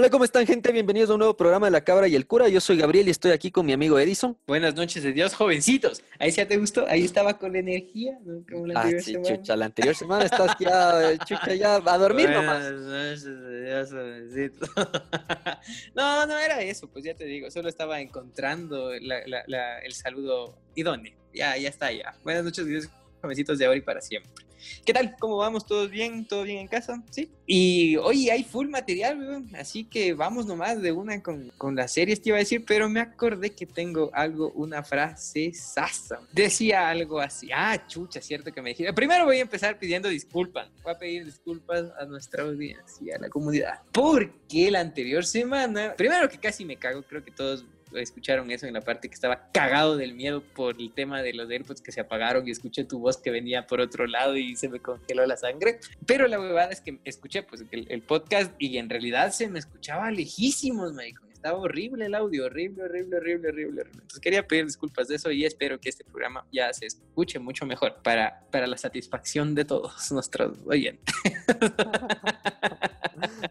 Hola, ¿cómo están, gente? Bienvenidos a un nuevo programa de La Cabra y el Cura. Yo soy Gabriel y estoy aquí con mi amigo Edison. Buenas noches de Dios, jovencitos. Ahí ya te gustó, ahí estaba con la energía, ¿no? Como la Ah, anterior sí, semana. chucha, la anterior semana estás ya, eh, chucha, ya a dormir Buenas nomás. noches de Dios, jovencitos. no, no era eso, pues ya te digo, solo estaba encontrando la- la- la- el saludo idóneo. Ya, ya está, ya. Buenas noches de Dios, jovencitos de ahora y para siempre. ¿Qué tal? ¿Cómo vamos? ¿Todos bien? ¿Todo bien en casa? ¿Sí? Y hoy hay full material, weón. Así que vamos nomás de una con, con las series, te iba a decir, pero me acordé que tengo algo, una frase sasa. Decía algo así. Ah, chucha, cierto que me dijiste. Primero voy a empezar pidiendo disculpas. Voy a pedir disculpas a nuestra audiencia, a la comunidad. Porque la anterior semana, primero que casi me cago, creo que todos escucharon eso en la parte que estaba cagado del miedo por el tema de los AirPods que se apagaron y escuché tu voz que venía por otro lado y se me congeló la sangre. Pero la huevada es que escuché pues el, podcast y en realidad se me escuchaba lejísimos, marico. Estaba horrible el audio, horrible, horrible, horrible, horrible, horrible. Entonces quería pedir disculpas de eso y espero que este programa ya se escuche mucho mejor para, para la satisfacción de todos nuestros oyentes.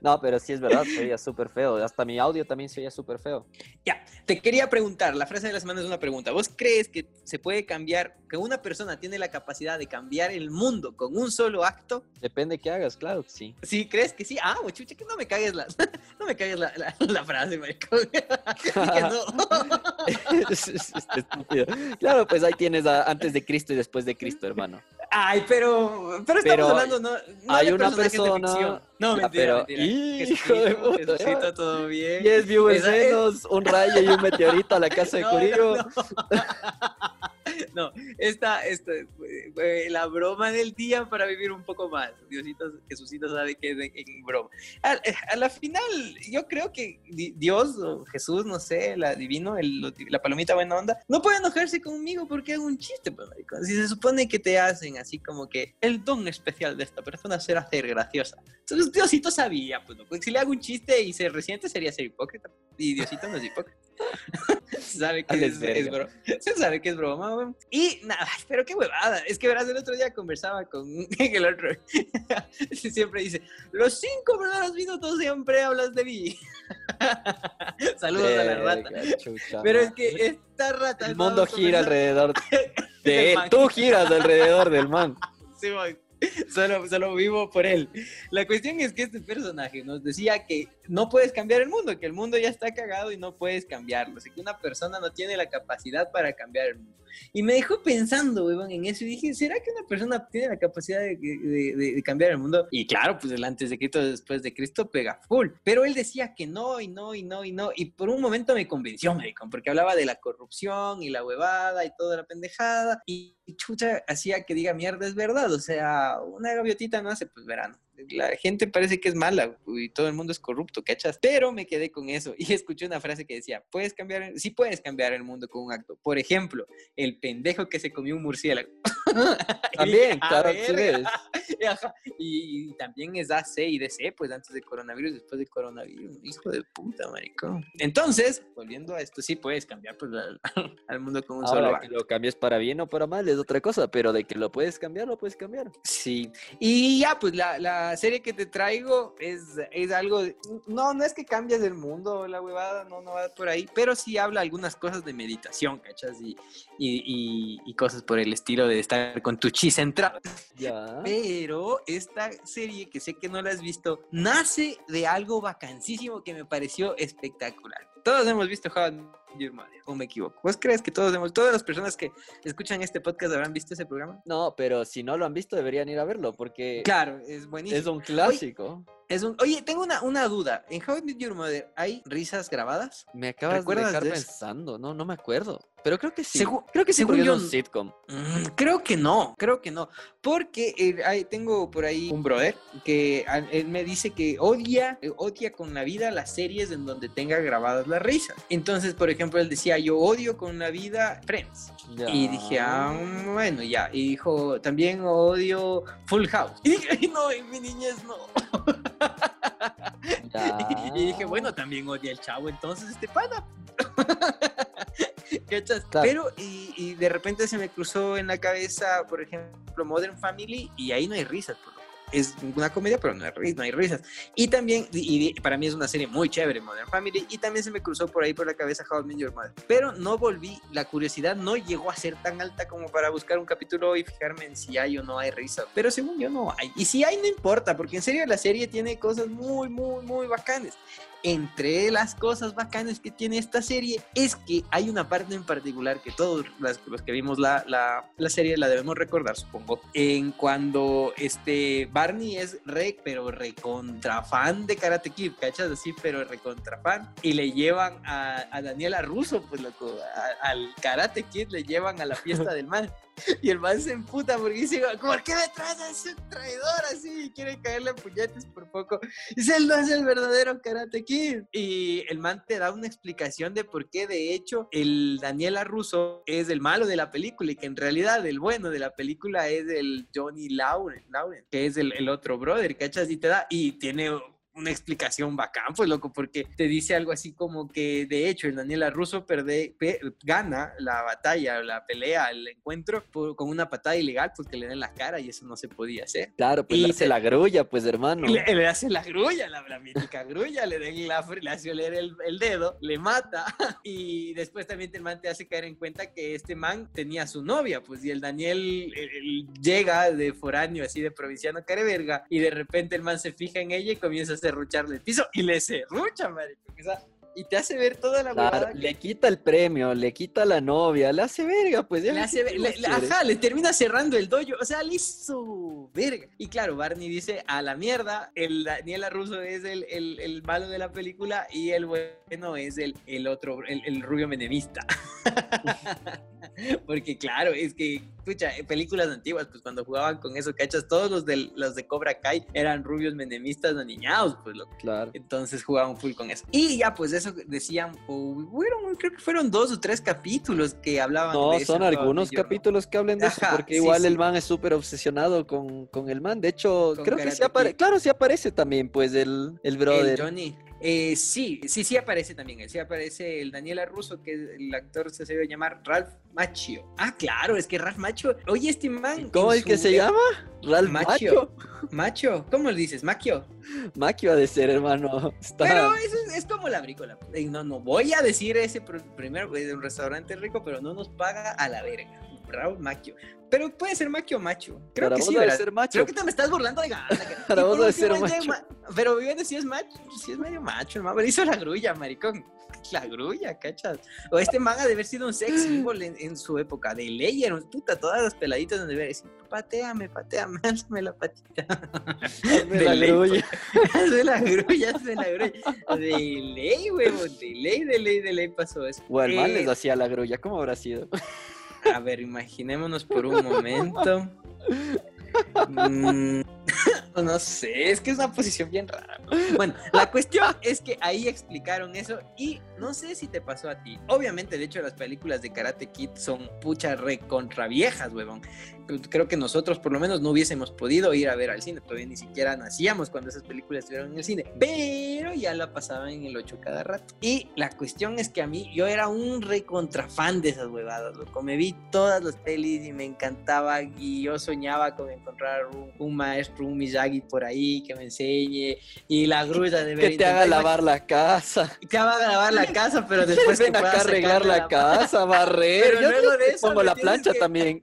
No, pero sí es verdad, se oía súper feo. Hasta mi audio también se oía súper feo. Ya, te quería preguntar, la frase de la semana es una pregunta. ¿Vos crees que se puede cambiar, que una persona tiene la capacidad de cambiar el mundo con un solo acto? Depende de qué hagas, claro sí. ¿Sí crees que sí? Ah, pues, chucha, que no me cagues la, no me cagues la, la, la frase, maricón. Claro, pues ahí tienes a antes de Cristo y después de Cristo, hermano. Ay, pero, pero estamos Pero hablando, no, no hay de una de persona- ficción. No, Ya, mentira, pero- mentira. Hijo de puta, Jesucito, todo bien. 10 viewers menos, un rayo y un meteorito a la casa de No, Curillo. no, no. Esta, esta fue- fue la broma del día para vivir un poco más. Diosito, Jesucito sabe que es en, en broma. A, a la final, yo creo que di- Dios o Jesús, no sé, la divino, el- la palomita buena onda, no puede enojarse conmigo porque hago un chiste, pues, maricón. Si se supone que te hacen así como que el don especial de esta persona será ser graciosa. Entonces Diosito sabía, pues, ¿no? Porque si le hago un chiste y se resiente sería ser hipócrita. Y Diosito no es hipócrita. sabe que es, es broma. Se sabe que es broma. Y nada, pero qué huevada. Es que verás, el otro día conversaba con el otro. siempre dice: Los cinco primeros minutos siempre hablas de mí. Saludos a la rata. Chucha Pero es que esta rata. El mundo gira alrededor de él. man. Tú giras alrededor del man. Sí, voy. Solo, solo vivo por él. La cuestión es que este personaje nos decía que no puedes cambiar el mundo, que el mundo ya está cagado y no puedes cambiarlo. O sea, que una persona no tiene la capacidad para cambiar el mundo. Y me dejó pensando, weón, en eso. Y dije, ¿será que una persona tiene la capacidad de, de- de- de cambiar el mundo? Y claro, pues el antes de Cristo, después de Cristo, pega full. Pero él decía que no, y no, y no, y no. Y por un momento me convenció, maricón, porque hablaba de la corrupción y la huevada y toda la pendejada. Y chucha, hacía que diga mierda, es verdad. O sea, una gaviotita no hace pues verano. La gente parece que es mala y todo el mundo es corrupto, ¿cachas? Pero me quedé con eso y escuché una frase que decía, puedes cambiar, sí puedes cambiar el mundo con un acto. Por ejemplo, el pendejo que se comió un murciélago. También, dije, "Ah, claro, sí verga". ves. Y, y- también es AC y DC, pues antes de coronavirus, después de coronavirus. Hijo de puta, maricón. Entonces, volviendo a esto, sí puedes cambiar pues, al, al mundo con un solo que acto. lo cambies para bien o para mal es otra cosa, pero de que lo puedes cambiar, lo puedes cambiar. Sí, y ya, pues la, la serie que te traigo es, es algo, no, no es que cambies el mundo, la huevada, no, no va por ahí, pero sí habla algunas cosas de meditación, ¿cachas? Y, y, y- y cosas por el estilo de estar con tu chi centrado. Ya. Pero esta serie, que sé que no la has visto, nace de algo vacancísimo que me pareció espectacular. Todos hemos visto How O me equivoco. ¿Vos crees que todos hemos, todas las personas que escuchan este podcast habrán visto ese programa? No, pero si no lo han visto, deberían ir a verlo, porque Claro, es buenísimo. es un clásico. Es un... Oye, tengo una, una duda. ¿En How I Met Your Mother hay risas grabadas? Me acabas de ¿Recuerdas dejar de pensando, no, no me acuerdo. Pero creo que sí. Segu- creo que sí, según yo, es un sitcom. Mm, creo que no, creo que no. Porque eh, hay- tengo por ahí un brother que a- él me dice que odia, eh, odia con la vida las series en donde tenga grabadas las risas. Entonces, por ejemplo, él decía, yo odio con la vida Friends. Y dije, ah, bueno, ya. Y dijo, también odio Full House. Y dije, "Ay, no, en mi niñez no. Y dije, bueno, también odia el chavo, entonces este pana. Pero, y, y de repente se me cruzó en la cabeza, por ejemplo, Modern Family, y ahí no hay risas, por. Es una comedia, pero no hay, no hay risas. Y también, y, para mí es una serie muy chévere, Modern Family, y también se me cruzó por ahí por la cabeza How I Met Your Mother. Pero no volví, la curiosidad no llegó a ser tan alta como para buscar un capítulo y fijarme en si hay o no hay risa. Pero según yo no hay. Y si hay, no importa, porque en serio la serie tiene cosas muy, muy, muy bacanas entre las cosas bacanas que tiene esta serie es que hay una parte en particular que todos los que vimos la, la, la, serie la debemos recordar, supongo, en cuando este Barney es re, pero recontra fan de Karate Kid, ¿cachas? Así, pero recontra fan. Y le llevan a, a Daniela Russo, pues loco, al Karate Kid le llevan a la fiesta del mal. Y el man se emputa porque dice, ¿por qué me a ese traidor así? Y quiere caerle puñetes por poco. Dice, él no es el verdadero Karate Kid. Y el man te da una explicación de por qué, de hecho, el Daniela Russo es el malo de la película y que en realidad el bueno de la película es el Johnny Lauren, Lauren que es el, el otro brother, ¿cachas? Y te da, y tiene una explicación bacán, pues loco, porque te dice algo así como que de hecho el Daniela Russo perde, gana la batalla, la pelea, el encuentro con una patada ilegal porque le den la cara y eso no se podía hacer. Claro, pues y le hace la grulla, pues hermano. Le, hace la grulla, la, mítica grulla, le, den la, le hace oler el, el, dedo, le mata y después también el man te hace caer en cuenta que este man tenía su novia, pues y el Daniel llega de foráneo, así de provinciano careverga y de repente el man se fija en ella y comienza a serrucharle el piso y le serrucha, marico. y te hace ver toda la claro, Le quita el premio, le quita la novia, le hace verga, pues ya. Le hace, ajá, le termina cerrando el dojo, o sea, le hizo verga. Y claro, Barney dice, a la mierda, el Daniela Russo es el, el, el malo de la película y el bueno es el, el otro, el, el rubio menemista. Porque claro, es que, escucha, películas antiguas, pues cuando jugaban con eso, ¿cachas? Todos los de, los de Cobra Kai eran rubios menemistas aniñados, pues lo Claro. Entonces jugaban full con eso. Y ya, pues eso decían, bueno, creo que fueron dos o tres capítulos que hablaban no, de eso. son algunos capítulos que hablen de eso, porque igual el man es súper obsesionado con, con, el man. De hecho, creo que sí aparece, claro, sí aparece también, pues, el, el brother. El Johnny. Eh, sí, sí, sí aparece también. Sí aparece el Daniela Russo, que el actor se debe llamar Ralph Macchio. Ah, claro, es que Ralph Macho. Oye, este man. ¿Cómo es que se llama? Ralph Macho. Macho. ¿Cómo le dices? Macchio. Macchio ha de ser, hermano. Pero es, es, como la brícola. No, no voy a decir ese primero de un restaurante rico, pero no nos paga a la verga. Raúl Macchio. Pero puede ser Macchio o Macho. Creo que sí, debe ser macho. Creo que te me estás burlando de gana. Para vos debe ser macho. Pero viviendo si es macho, si es medio macho, hermano. Hizo la grulla, maricón. La grulla, cachas. O este manga de haber sido un sex symbol en, su época. De ley, puta, todas las peladitas donde ver decir, pateame, pateame, hazme la patita. Hazme la grulla. hazme la grulla, hazme la grulla. De ley, huevón, de ley, de ley, de ley pasó eso. O el mal les eh, hacía la grulla, ¿cómo habrá sido? A ver, imaginémonos por un momento. Mm, no sé, es que es una posición bien rara. Bueno, la cuestión es que ahí explicaron eso y no sé si te pasó a ti. Obviamente, de hecho, las películas de Karate Kid son pucha re contra viejas, huevón. Creo que nosotros por lo menos no hubiésemos podido ir a ver al cine, todavía ni siquiera nacíamos cuando esas películas estuvieron en el cine, pero ya la pasaban en el 8 cada rato. Y la cuestión es que a mí, yo era un re contra fan de esas huevadas, loco. Me vi todas las pelis y me encantaba y yo soñaba con encontrar un, maestro, un Miyagi por ahí que me enseñe y la grulla de ver. Que te haga lavar la casa. Que haga lavar la casa, pero después ven acá arreglar la, casa, barrer. Pero luego de eso pongo la plancha también.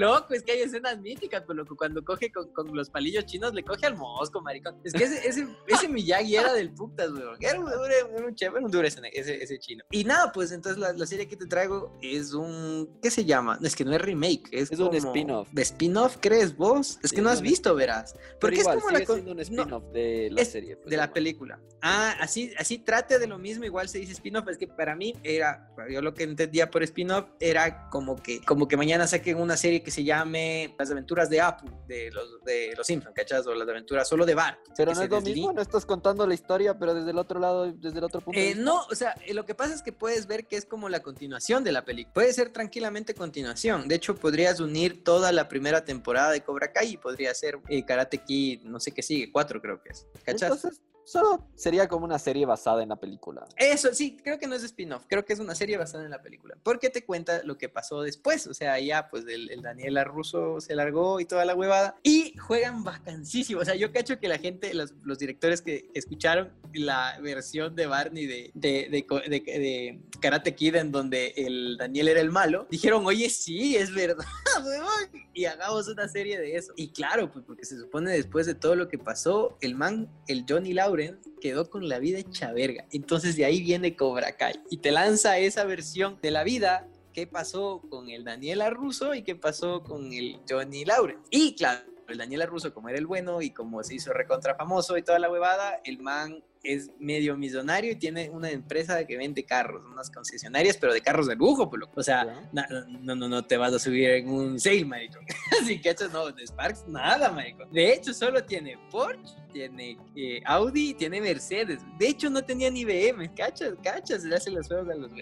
Loco, es que hay escenas míticas, pues loco, cuando coge con, con, los palillos chinos le coge al mosco, maricón. Es que ese, ese, ese Miyagi era del putas, weón. Era un, un, un chévere, un duro ese, ese, chino. Y nada, pues entonces la, la, serie que te traigo es un. ¿Qué se llama? Es que no es remake, es, es un spin-off. ¿De spin-off crees vos? Es que no has visto, verás. Porque igual, es como sigue la. un spin-off no, de la serie. Pues, de la película. Ah, así, así trate de lo mismo, igual se dice spin-off, es que para mí era, yo lo que entendía por spin-off era como que, como que mañana saquen una serie que se llame Las aventuras de Apu, de los, de los Simpsons, ¿cachas? O las aventuras solo de Bart. Pero no es lo mismo, no estás contando la historia, pero desde el otro lado, desde el otro punto. Eh, no, o sea, eh, lo que pasa es que puedes ver que es como la continuación de la película. Puede ser tranquilamente continuación. De hecho, podrías unir toda la primera temporada de Cobra Kai y podría ser eh, Karate Kid, no sé qué sigue, cuatro creo que es. ¿Cachas? Entonces, Solo sería como una serie basada en la película. Eso, sí, creo que no es spin-off, creo que es una serie basada en la película. Porque te cuenta lo que pasó después. O sea, ya pues el, el Daniel Russo se largó y toda la huevada. Y juegan vacancísimo. O sea, yo cacho que la gente, los, los directores que, escucharon la versión de Barney de, de, de, de, Karate Kid en donde el Daniel era el malo, dijeron, oye, sí, es verdad, y hagamos una serie de eso. Y claro, pues porque se supone después de todo lo que pasó, el man, el Johnny Laura quedó con la vida hecha verga. Entonces de ahí viene Cobra Kai y te lanza esa versión de la vida qué pasó con el Daniel Russo y qué pasó con el Johnny Lawrence. Y claro, el Daniel Russo, como era el bueno y como se hizo recontra famoso y toda la huevada, el man es medio millonario y tiene una empresa que vende carros, unas concesionarias, pero de carros de lujo, pues, o sea, no, no, no te vas a subir en un sale, marico. Así que no, de Sparks, nada, marico. De hecho, solo tiene Porsche, tiene eh, Audi, tiene Mercedes. De hecho, no tenía ni BM, cachas, cachas, le hace los juegos a los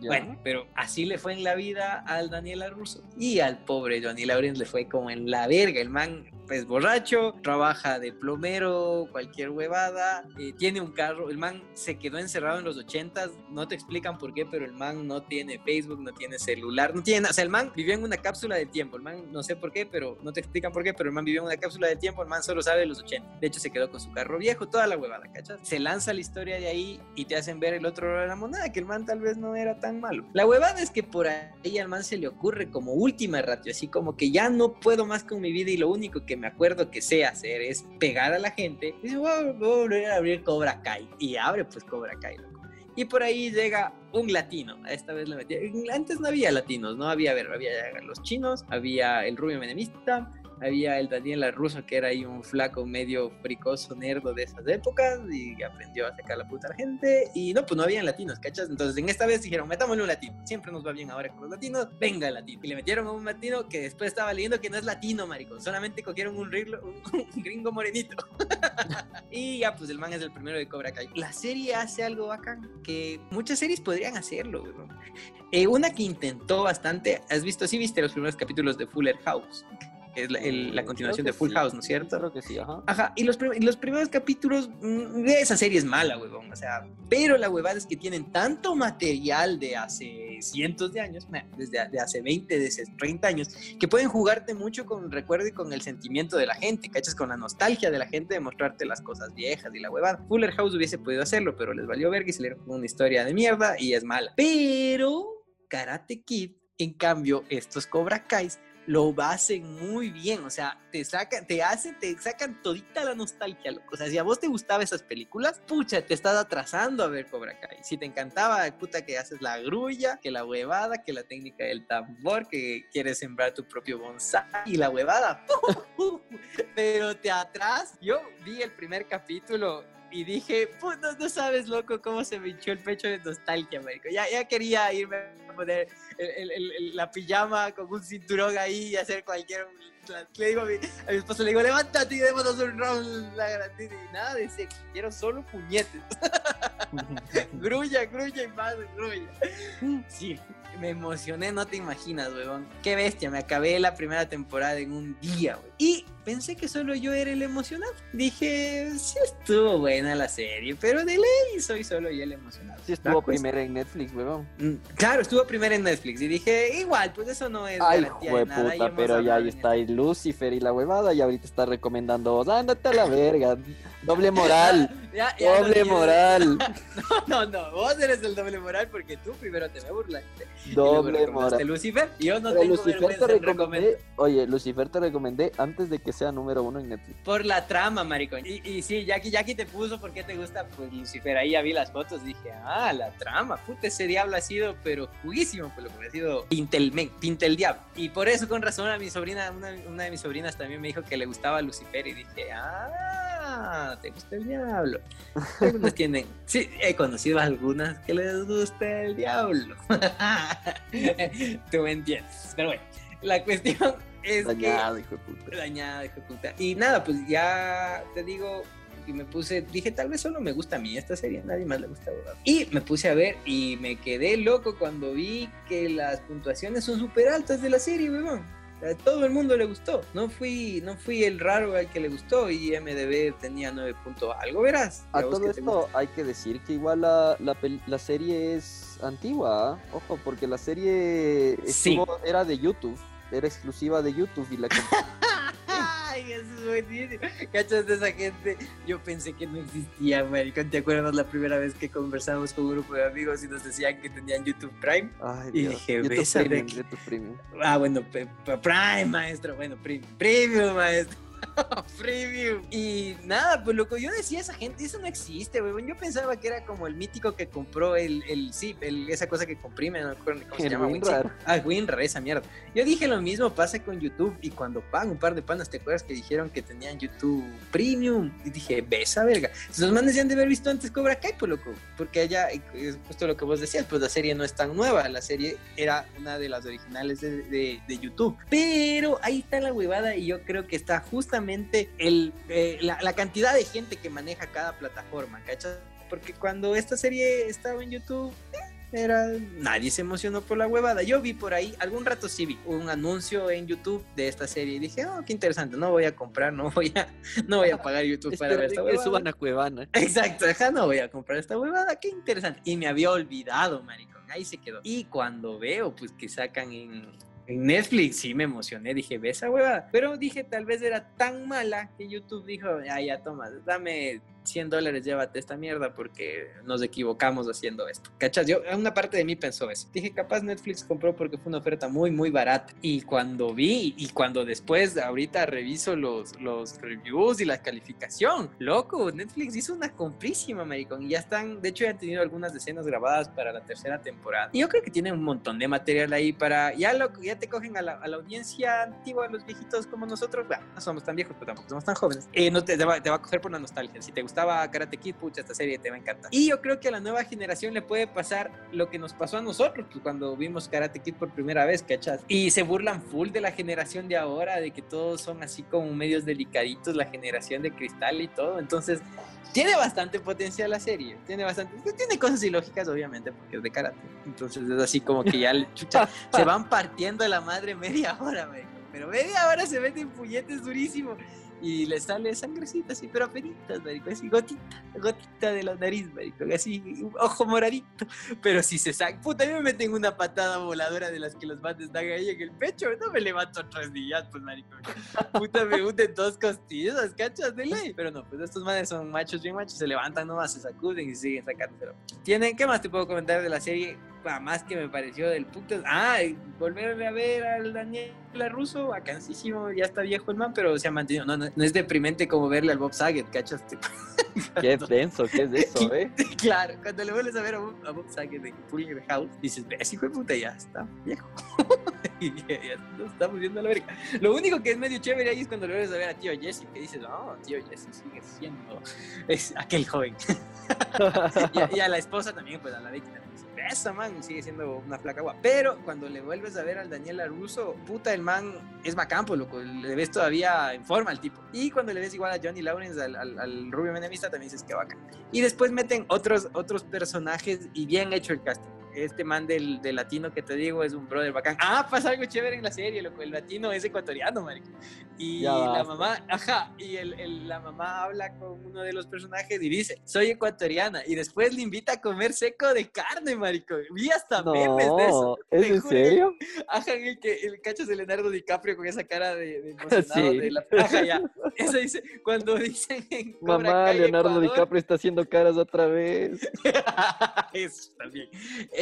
Bueno, pero así le fue en la vida al Daniel Russo y al pobre Johnny Lawrence le fue como en la verga. El man es borracho, trabaja de plomero, cualquier huevada, eh, tiene un carro, el man se quedó encerrado en los ochentas, no te explican por qué, pero el man no tiene Facebook, no tiene celular, no tiene, o sea, el man vivió en una cápsula de tiempo, el man no sé por qué, pero no te explican por qué, pero el man vivió en una cápsula de tiempo, el man solo sabe de los 80, de hecho se quedó con su carro viejo, toda la huevada, ¿cachas? Se lanza la historia de ahí y te hacen ver el otro lado de la moneda, que el man tal vez no era tan malo. La huevada es que por ahí al man se le ocurre como última ratio, así como que ya no puedo más con mi vida y lo único que me acuerdo que sé hacer es pegar a la gente. Y dice, voy a abrir Cobra Kai. Y abre pues Cobra Kai, Y por ahí llega un latino. Esta vez le metí. Antes no había latinos, ¿no? Había, ver, había los chinos, había el rubio menemista, había el Daniel Russo, que era ahí un flaco medio fricoso, nerdo de esas épocas, y aprendió a sacar la puta gente. Y no, pues no habían latinos, ¿cachas? Entonces en esta vez dijeron, metámosle un latino. Siempre nos va bien ahora con los latinos, venga el latino. Y le metieron a un latino que después estaba leyendo que no es latino, marico. Solamente cogieron un, un gringo morenito. y ya, pues el man es el primero de Cobra Kai. La serie hace algo bacán que muchas series podrían hacerlo, eh, una que intentó bastante, ¿has visto? Sí, viste los primeros capítulos de Fuller House es la, continuación de Full House, ¿no es cierto? Creo que sí, ajá. Ajá, y los, los primeros capítulos mm, de esa serie es mala, huevón, o sea, pero la huevada es que tienen tanto material de hace cientos de años, desde de hace 20, de hace 30 años, que pueden jugarte mucho con el recuerdo y con el sentimiento de la gente, ¿cachas? Con la nostalgia de la gente de mostrarte las cosas viejas y la huevada. Fuller House hubiese podido hacerlo, pero les valió verga y se le una historia de mierda y es mala. Pero Karate Kid, en cambio, estos Cobra Kais lo hacen muy bien, o sea, te sacan, te hacen, te sacan todita la nostalgia, O sea, si a vos te gustaban esas películas, pucha, te estás atrasando a ver Cobra Kai. Si te encantaba, puta, que haces la grulla, que la huevada, que la técnica del tambor, que quieres sembrar tu propio bonsai y la huevada. Pero te atrás, yo vi el primer capítulo y dije, puta, no sabes, loco, cómo se me hinchó el pecho de nostalgia, marico. Ya quería irme a poner la pijama con un cinturón ahí y hacer cualquier... Le digo a mi, a mi esposo, le digo, levántate y démonos un round la grandita. Y nada, dice, quiero solo puñetes. grulla, grulla y más grulla. Sí, me emocioné, no te imaginas, weón. Qué bestia, me acabé la primera temporada en un día, weón. Y pensé que solo yo era el emocionado. Dije, sí estuvo buena la serie, pero de ley soy solo yo el emocionado. Sí estuvo primero en Netflix, weón. Mm, claro, estuvo primero en Netflix y dije, igual, pues eso no es Ay, puta, pero ya ahí está Lucifer y la huevada y ahorita está recomendando, ándate a la verga. Doble moral. doble moral. No, no, no. Vos eres el doble moral porque tú primero te me burlaste. Doble moral. Lucifer? Yo no tengo Lucifer te recomendé. Oye, Lucifer te recomendé antes de que sea número uno en Netflix. Por la trama, maricón. Y, y sí, Jackie, Jackie te puso por qué te gusta pues, Lucifer. Ahí ya vi las fotos. Dije, ah, la trama. Puta, ese diablo ha sido, pero juguísimo. Pues lo que ha sido Pintelmen, Pintel Diablo. Y por eso, con razón, a mi sobrina, una, una de mis sobrinas también me dijo que le gustaba Lucifer. Y dije, ah te gusta el diablo. Algunos tienen, sí, he conocido a algunas que les gusta el diablo. Tú me entiendes. Pero bueno, la cuestión es dañado, hijo de puta. Dañado, hijo de puta. Y nada, pues ya te digo, y me puse, dije, tal vez solo me gusta a mí esta serie, a nadie más le gusta. Y me puse a ver y me quedé loco cuando vi que las puntuaciones son súper altas de la serie, weón A todo el mundo le gustó. No fui, no fui el raro al que le gustó y MDB tenía 9 puntos algo, verás. A todo esto hay que decir que igual la, la, serie es antigua, ¿ah? ojo, porque la serie era de YouTube, era exclusiva de YouTube y la Ay, eso es buenísimo. ¿Cachas de esa gente? Yo pensé que no existía, maricón. ¿Te acuerdas la primera vez que conversamos con un grupo de amigos y nos decían que tenían YouTube Prime? Ay, y dije, YouTube Premium, Ah, bueno, Prime, maestro. Bueno, Premium, maestro. Premium. Y nada, pues loco, yo decía esa gente, eso no existe, weón. Yo pensaba que era como el mítico que compró el, el sí, esa cosa que comprime, no cómo se llama. WinRAR. Ah, WinRAR, esa mierda. Yo dije lo mismo pasa con YouTube y cuando pagan un par de panas, ¿te acuerdas que dijeron que tenían YouTube Premium? Y dije, besa verga. Los manes ya han de haber visto antes Cobra Kai, pues loco. Porque allá, es justo lo que vos decías, pues la serie no es tan nueva. La serie era una de las originales de, de YouTube. Pero ahí está la huevada y yo creo que está justamente el, eh, la, cantidad de gente que maneja cada plataforma, ¿cachas? Porque cuando esta serie estaba en YouTube, eh, era nadie se emocionó por la huevada. Yo vi por ahí, algún rato sí vi un anuncio en YouTube de esta serie y dije, oh, qué interesante, no voy a comprar, no voy a, no voy a pagar YouTube para ver esta huevada. suban a Cuevana. Exacto, no voy a comprar esta huevada, qué interesante. Y me había olvidado, maricón, ahí se quedó. Y cuando veo, pues que sacan en en Netflix sí me emocioné, dije, ve esa huevada. Pero dije, tal vez era tan mala que YouTube dijo, ah, ya toma, dame 100 dólares, llévate esta mierda porque nos equivocamos haciendo esto. ¿Cachas? Yo, una parte de mí pensó eso. Dije, capaz Netflix compró porque fue una oferta muy, muy barata. Y cuando vi, y cuando después, ahorita reviso los, los reviews y la calificación, loco, Netflix hizo una comprísima, maricón. Y ya están, de hecho, ya han tenido algunas escenas grabadas para la tercera temporada. Y yo creo que tienen un montón de material ahí para, ya, lo, ya te cogen a la, a la audiencia antigua, a los viejitos como nosotros. Bueno, no somos tan viejos, pero tampoco somos tan jóvenes. Eh, no te, te, va, te va a coger por la nostalgia. Si te gusta gustaba Karate Kid, pucha, esta serie te va a encantar. Y yo creo que a la nueva generación le puede pasar lo que nos pasó a nosotros pues, cuando vimos Karate Kid por primera vez, ¿cachas? Y se burlan full de la generación de ahora, de que todos son así como medios delicaditos, la generación de cristal y todo. Entonces, tiene bastante potencial la serie, tiene bastante, tiene cosas ilógicas obviamente porque es de karate, entonces es así como que ya chucha, se van partiendo la madre media hora, pero media hora se meten puñetes durísimo y le sale sangrecita así, pero apenitas, marico, así gotita, gotita de la nariz, marico, así, ojo moradito, pero si se saca, puta, mí me meten una patada voladora de las que los mates dan ahí en el pecho, no me levanto tres días, pues, marico, puta, me hunden dos costillas, cachas de ley, pero no, pues estos manes son machos bien machos, se levantan nomás, se sacuden y siguen sacándoselo. ¿Tienen, qué más te puedo comentar de la serie? Más que me pareció del puto. Ah, volver a ver al Daniel Russo, bacanísimo, ya está viejo el man, pero se ha mantenido. No, no, es deprimente como verle al Bob Saget, ¿cachas? Qué denso, ¿qué es eso, eh? claro, cuando le vuelves a ver a Bob, Saget de Fuller House, dices, ves, hijo de puta, ya está viejo. y ya, ya estamos viendo la verga. Lo único que es medio chévere ahí es cuando le vuelves a ver a tío Jesse, que dices, no, tío Jesse sigue siendo es aquel joven. y, a, la esposa también, pues a la víctima esa man sigue siendo una flaca guapa. Pero cuando le vuelves a ver al Daniel Aruso, puta, el man es bacampo, loco. Le ves todavía en forma al tipo. Y cuando le ves igual a Johnny Lawrence, al, al, rubio menemista, también dices que bacán. Y después meten otros, otros personajes y bien hecho el casting este man del, del, latino que te digo es un brother bacán. Ah, pasa algo chévere en la serie, loco. El latino es ecuatoriano, marico. Y la mamá, ajá, y el, el, la mamá habla con uno de los personajes y dice, soy ecuatoriana. Y después le invita a comer seco de carne, marico. Vi hasta memes de eso. ¿Es en serio? Ajá, el que el cacho de Leonardo DiCaprio con esa cara de, de emocionado sí. de la ajá, ya. Eso dice, cuando dicen en Mamá, Leonardo DiCaprio está haciendo caras otra vez. eso también.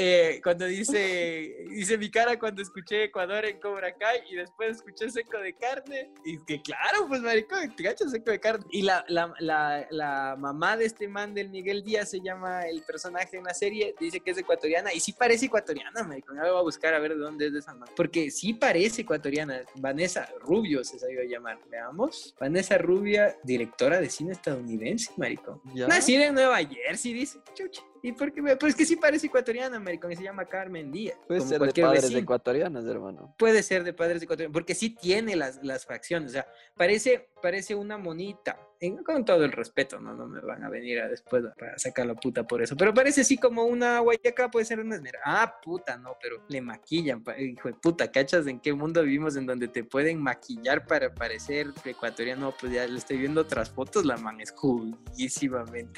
Eh, cuando dice, dice mi cara cuando escuché Ecuador en Cobra Kai y después escuché seco de carne. Y que claro, pues marico, te gacho seco de carne. Y la, la, la, la, mamá de este man del Miguel Díaz se llama el personaje en la serie, dice que es ecuatoriana y sí parece ecuatoriana, marico. Ahora voy a buscar a ver de dónde es de esa man. Porque sí parece ecuatoriana. Vanessa Rubio se sabió llamar. Veamos. Vanessa Rubia, directora de cine estadounidense, marico. Nacida en Nueva Jersey, dice. Chucha. ¿Y por qué? Pues que sí parece ecuatoriana, americano, se llama Carmen Díaz. Puede ser de padres ecuatorianos, hermano. Puede ser de padres ecuatorianos, porque sí tiene las, las facciones, o sea, parece, parece una monita, con todo el respeto, ¿no? No me van a venir a después para sacar la puta por eso. Pero parece así como una guayaca, puede ser una esmera. Ah, puta, no, pero le maquillan, hijo de puta, ¿cachas en qué mundo vivimos en donde te pueden maquillar para parecer ecuatoriano? Pues ya le estoy viendo otras fotos, la man es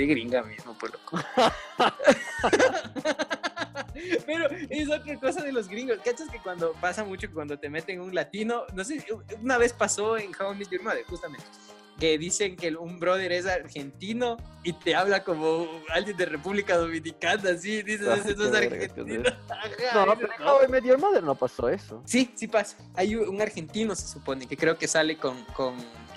gringa mismo, por loco. Pero es otra cosa de los gringos. ¿Cachas que cuando pasa mucho, cuando te meten un latino, no sé, una vez pasó en How I Met justamente que dicen que un brother es argentino y te habla como alguien de República Dominicana, así, dices, ah, ese no es argentino. no, pero en Medio Mother no pasó eso. Sí, sí pasa. Hay un argentino, se supone, que creo que sale con, con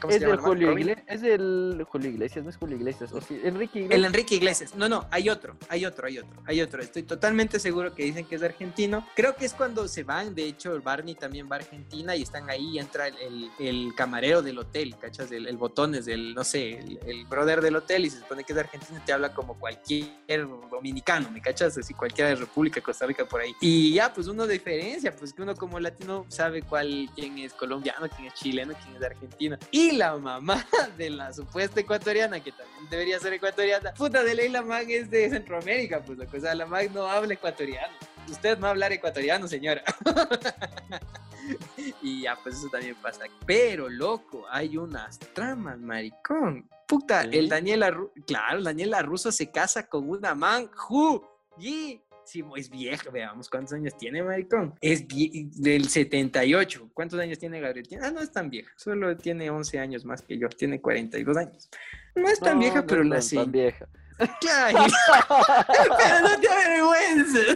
es del Julio Iglesias, es el Julio Iglesias, no es Julio Iglesias, o Enrique Iglesias. El Enrique Iglesias, no, no, hay otro, hay otro, hay otro, hay otro. Estoy totalmente seguro que dicen que es argentino. Creo que es cuando se van, de hecho, Barney también va a Argentina y están ahí y entra el, el, camarero del hotel, ¿cachas? El, el botones del, no sé, el, brother del hotel y se supone que es argentino y te habla como cualquier dominicano, ¿me cachas? Así cualquiera de República, Costa Rica, por ahí. Y ya, pues uno diferencia, pues que uno como latino sabe cuál, quién es colombiano, quién es chileno, quién es argentino. Y la mamá de la supuesta ecuatoriana, que también debería ser ecuatoriana, puta de ley la mag es de Centroamérica, pues que sea, la mag no habla ecuatoriano. Usted no va a hablar ecuatoriano, señora. y ya, pues eso también pasa. Pero, loco, hay unas tramas, maricón. Puta, el Daniel claro, el Daniel Russo se casa con una man, y Sí, es vieja, veamos cuántos años tiene, maricón. Es del 78. ¿Cuántos años tiene Gabriel? Ah, no es tan vieja, solo tiene 11 años más que yo, tiene 42 años. No es tan vieja, pero la sí. tan vieja. Claro. pero no te avergüences.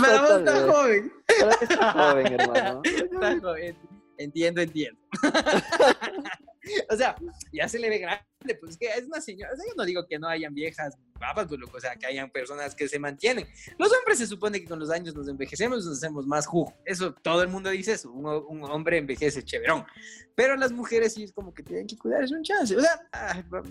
Para vos está joven. Está joven, hermano. Está joven. Entiendo, entiendo. o sea, ya se le ve grande, pues es que es una señora. O sea, yo no digo que no hayan viejas babas, pues, o sea, que hayan personas que se mantienen. Los hombres se supone que con los años nos envejecemos, nos hacemos más jugo. Eso, todo el mundo dice eso. Un, un hombre envejece chéverón. Pero las mujeres sí es como que tienen que cuidarse un chance. O sea,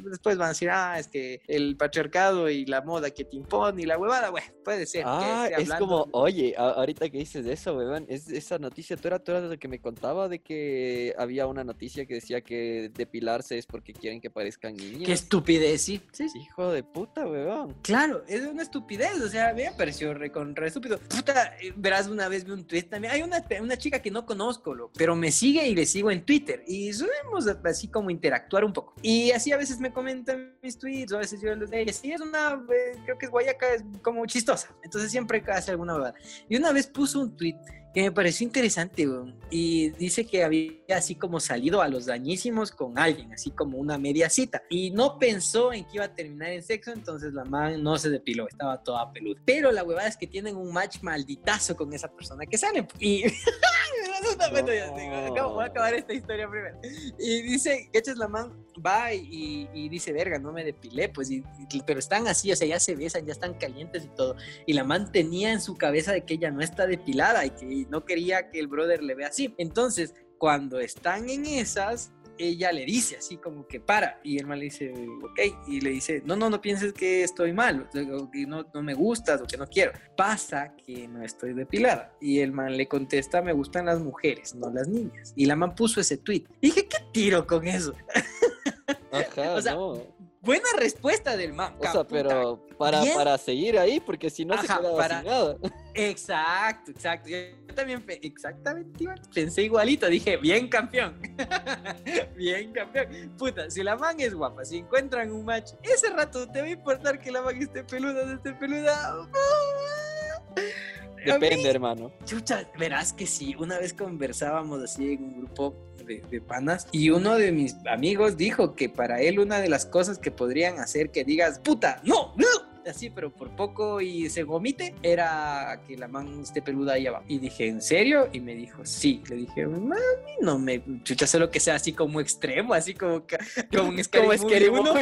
después van a decir, ah, es que el patriarcado y la moda que te impone y la huevada, güey, puede ser. Ah, es como, oye, ahorita que dices eso, weón, es esa noticia, tú eras, tú eras que me contaba de que había una noticia que decía que depilarse es porque quieren que parezcan niños. Qué estupidez, sí. sí, Hijo de puta, weón. Claro, es una estupidez, o sea, me pareció re, con, re estúpido. Puta, eh, verás, una vez vi un tweet también. Hay una, una chica que no conozco, pero me sigue y le sigo en Twitter y subimos así como interactuar un poco. Y así a veces me comentan mis tweets, a veces yo les digo, sí, es una, eh, creo que es Guayaca, es como chistosa. Entonces siempre hace alguna verdad. Y una vez puso un tweet que me pareció interesante, y dice que había así como salido a los dañísimos con alguien, así como una media cita, y no pensó en que iba a terminar en sexo, entonces la man no se depiló, estaba toda peluda. Pero la huevada es que tienen un match malditazo con esa persona que sale, y... voy a acabar esta historia primero. Y dice, que la man va y, dice, verga, no me depilé, pues, pero están así, o sea, ya se besan, ya están calientes y todo. Y la man tenía en su cabeza de que ella no está depilada y que no quería que el brother le vea así. Entonces, cuando están en esas, ella le dice así como que para y el man le dice ok y le dice no no no pienses que estoy mal o que no, no me gustas o que no quiero. Pasa que no estoy depilada y el man le contesta me gustan las mujeres no las niñas. Y la man puso ese tweet y dije qué tiro con eso Ajá, o sea, no buena respuesta del man. O sea, pero para, para seguir ahí, porque si no se queda para... nada. Exacto, exacto. Yo también exactamente pensé igualito. Dije, bien campeón. bien campeón. Puta, si la man es guapa, si encuentran un match, ese rato te va a importar que la man esté peluda, no esté peluda. Depende, hermano. Chucha, verás que sí. Una vez conversábamos así en un grupo de, panas y uno de mis amigos dijo que para él una de las cosas que podrían hacer que digas, puta, no, no, así, pero por poco y se vomite, era que la man esté peluda ahí abajo. Y dije, ¿en serio? Y me dijo, sí. Le dije, mami, no me chucha, solo que sea así como extremo, así como, como un Scary uno.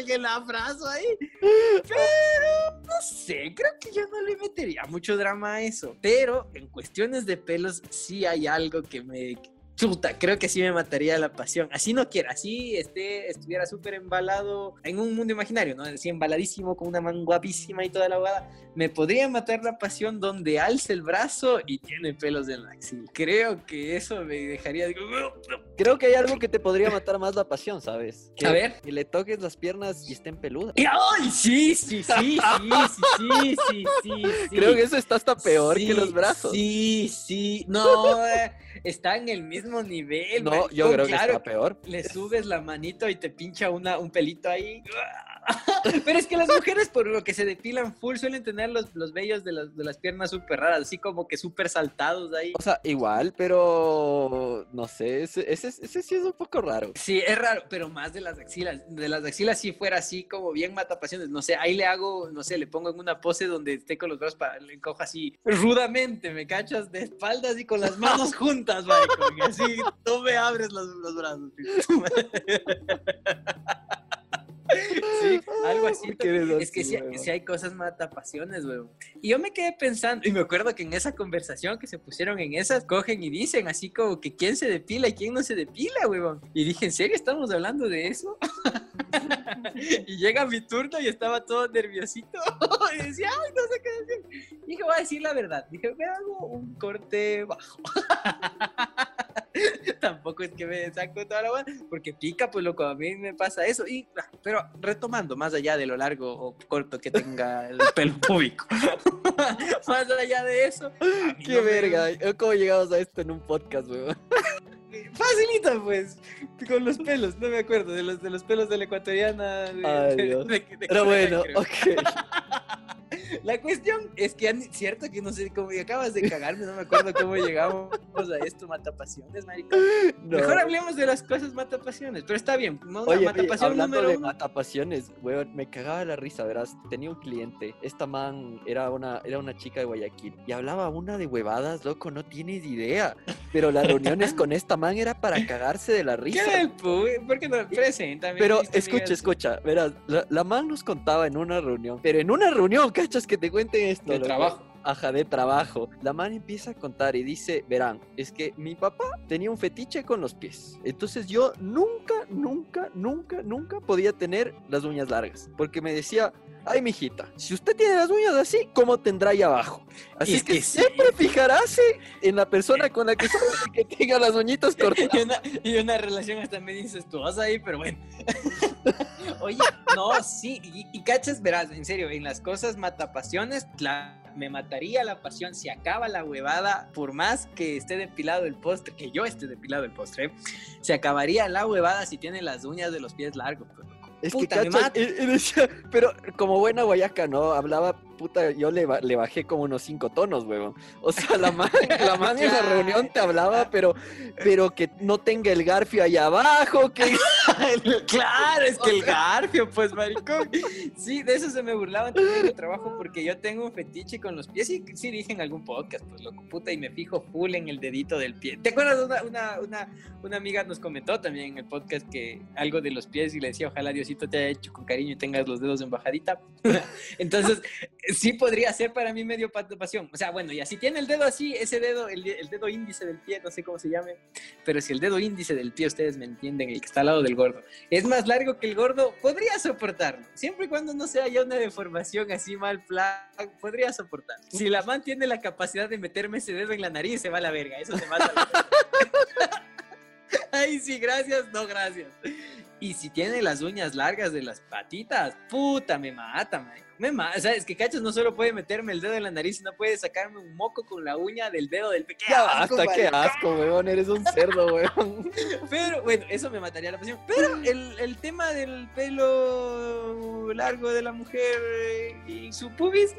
salga el abrazo ahí. Pero no sé, creo que yo no le metería mucho drama a eso. Pero en cuestiones de pelos sí hay algo que me chuta, creo que sí me mataría la pasión. Así no quiera, así esté, estuviera súper embalado en un mundo imaginario, ¿no? Así embaladísimo con una man guapísima y toda la abogada. Me podría matar la pasión donde alce el brazo y tiene pelos en la. Creo que eso me dejaría. Creo que hay algo que te podría matar más la pasión, ¿sabes? Que, a ver. Que le toques las piernas y estén peludas. ¡Ay! Sí, sí, sí, sí, sí, sí, sí, sí, Creo que eso está hasta peor sí, que los brazos. Sí, sí. No. Eh está en el mismo nivel. No, yo creo que está peor. le subes la manito y te pincha una, un pelito ahí. Pero es que las mujeres, por lo que se depilan full, suelen tener los, los vellos de las, de las piernas súper raras, así como que súper saltados ahí. O sea, igual, pero no sé, ese, ese, ese sí es un poco raro. Sí, es raro, pero más de las axilas. De las axilas si fuera así como bien matapasiones. No sé, ahí le hago, no sé, le pongo en una pose donde esté con los brazos para le encojo así rudamente, me cachas de espaldas y con las manos juntas, y así no me abres los, los brazos. Sí, algo así. ¿Por qué eres Es que huevón? sí hay cosas matapasiones, weón. Y yo me quedé pensando, y me acuerdo que en esa conversación que se pusieron en esas, cogen y dicen así como que quién se depila y quién no se depila, weón. Y dije, ¿en serio estamos hablando de eso? y llega mi turno y estaba todo nerviosito. y decía, ay, no sé qué decir. Dije, voy a decir la verdad. Dije, me hago un corte bajo. Tampoco es que me saco toda la buena, porque pica, pues loco, a mí me pasa eso. Y, ah, pero retomando, más allá de lo largo o corto que tenga el pelo público, más allá de eso, Qué no me- verga, ¿cómo llegamos a esto en un podcast, weón? Facilita, pues, con los pelos, no me acuerdo, de los, de los pelos de la ecuatoriana. de- Ay, de- Dios. de- Pero bueno, creo. ok. La cuestión es que, cierto que no sé cómo, acabas de cagarme, no me acuerdo cómo llegamos a esto, matapasiones, marica. No. Mejor hablemos de las cosas matapasiones, pero está bien. Una Oye, oye, número de uno. matapasiones, weón, me cagaba la risa, verás. Tenía un cliente, esta man era una, era una chica de Guayaquil y hablaba una de huevadas, loco, no tienes idea. Pero las reuniones con esta man era para cagarse de la ¿Qué risa. pu- ¿Por qué no? Pero escucha, escucha, verás, la, la man nos contaba en una reunión, pero en una reunión, cachas, que te cuenten esto. De loco. trabajo. Ajá, de trabajo. La man empieza a contar y dice, verán, es que mi papá tenía un fetiche con los pies. Entonces yo nunca, nunca, nunca, nunca podía tener las uñas largas. Porque me decía, ay, mijita, si usted tiene las uñas así, ¿cómo tendrá ahí abajo? Así es que, que sí. siempre fijarase en la persona con la que que tenga las uñitas cortas. Y una, y una relación hasta me dices tú vas ahí, pero bueno. Oye, no, sí, y, y cachas, verás, en serio, en las cosas matapasiones, la, me mataría la pasión si acaba la huevada, por más que esté depilado el postre, que yo esté depilado el postre, se acabaría la huevada si tiene las uñas de los pies largos. pues. Es Puta, que me cachas, mata. y- y decía, pero como buena guayaca, ¿no? Hablaba, puta, yo le, ba- le bajé como unos cinco tonos, huevón. O sea, la man, la man en la reunión te hablaba, pero, pero que no tenga el garfio allá abajo, que... claro, es que el garfio, pues, maricón. Sí, de eso se me burlaban también en el trabajo porque yo tengo un fetiche con los pies. Y sí dije en algún podcast, pues, loco, puta, y me fijo full en el dedito del pie. ¿Te acuerdas? Una, una, una, una amiga nos comentó también en el podcast que algo de los pies y le decía, ojalá Diosito te haya hecho con cariño y tengas los dedos en bajadita. Entonces, sí podría ser para mí medio pasión. O sea, bueno, ya si tiene el dedo así, ese dedo, el, el dedo índice del pie, no sé cómo se llame, pero si el dedo índice del pie, ustedes me entienden, el que está al lado del gordo, es más largo que el gordo, podría soportarlo. Siempre y cuando no sea ya una deformación así mal plan, podría soportar. Si la man tiene la capacidad de meterme ese dedo en la nariz, se va a la verga. Eso se mata. Ay, sí, gracias, no, gracias. Y si tiene las uñas largas de las patitas, puta, me mata, man. Me mata. O sea, es que cachos no solo puede meterme el dedo en la nariz, sino puede sacarme un moco con la uña del dedo del pequeño. Ya basta, qué asco, huevón, eres un cerdo, huevón. Pero bueno, eso me mataría la pasión. Pero el, el tema del pelo largo de la mujer y su pubis,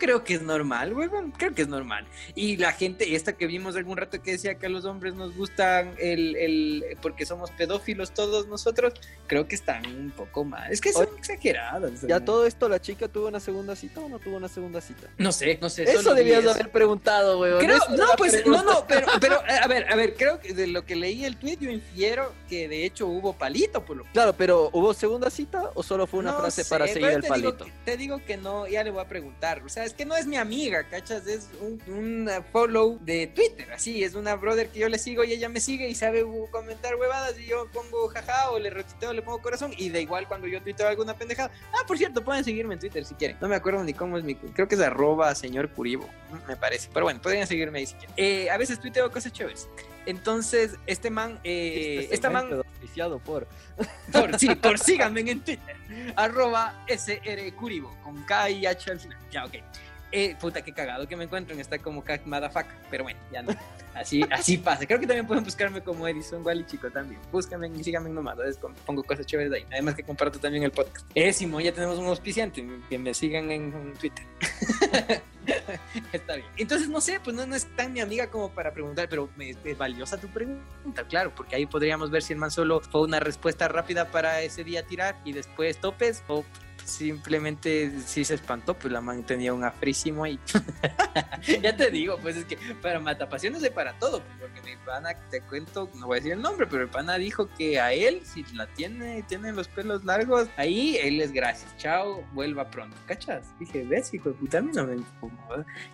creo que es normal, huevón. Creo que es normal. Y la gente, esta que vimos algún rato que decía que a los hombres nos gustan el, el porque somos pedófilos todos nosotros, creo que están un poco mal. Es que son Oye, exageradas. Ya todo esto, ¿la chica tuvo una segunda cita o no tuvo una segunda cita? No sé, no sé. Eso debías eso. haber preguntado. Creo, es no, pues, pregunta. no, no, pero, pero, eh, a ver, a ver, creo que de lo que leí el tweet yo infiero que de hecho hubo palito, por lo Claro, pero ¿hubo segunda cita o solo fue una No frase sé, para seguir el te digo palito? que- te digo que no, ya le voy a preguntar. O sea, es que no es mi amiga, ¿cachas? Es un, follow de Twitter, así, es una brother que yo le sigo y ella me sigue y sabe comentar huevadas y yo pongo jaja o le retuiteo, le pongo corazón y da igual cuando yo tuiteo alguna pendejada. Ah, por cierto, pueden seguirme en Twitter si quieren. No me acuerdo ni cómo es mi, creo que es arroba señor Curibo, me parece. Pero bueno, podrían seguirme ahí si quieren. Eh, a veces tuiteo cosas chéveres. Entonces, este man, eh, Este esta man, auspiciado por por, sí, por síganme en Twitter, arroba SR Curibo, con K y H al final. Ya, ok. Eh, puta, qué cagado que me encuentro en esta como Motherfucker, pero bueno, ya no. Así, así pasa. Creo que también pueden buscarme como Edison Wally Chico también. Búscame y síganme nomás. Veces pongo cosas chéveres de ahí. Además que comparto también el podcast. Ésimo, ya tenemos un auspiciante. Que me sigan en, Twitter. Está bien. Entonces, no sé, pues no, no, es tan mi amiga como para preguntar, pero es valiosa tu pregunta, claro, porque ahí podríamos ver si el man solo fue una respuesta rápida para ese día tirar y después topes o simplemente si se espantó, pues la man tenía un afrísimo ahí. ya te digo, pues es que para matapasiones de para todo, pues, porque mi pana, te cuento, no voy a decir el nombre, pero el pana dijo que a él, si la tiene, tiene los pelos largos, ahí él es gracias, chao, vuelva pronto, ¿cachas? Dije, ves, hijo de puta, a mí no me.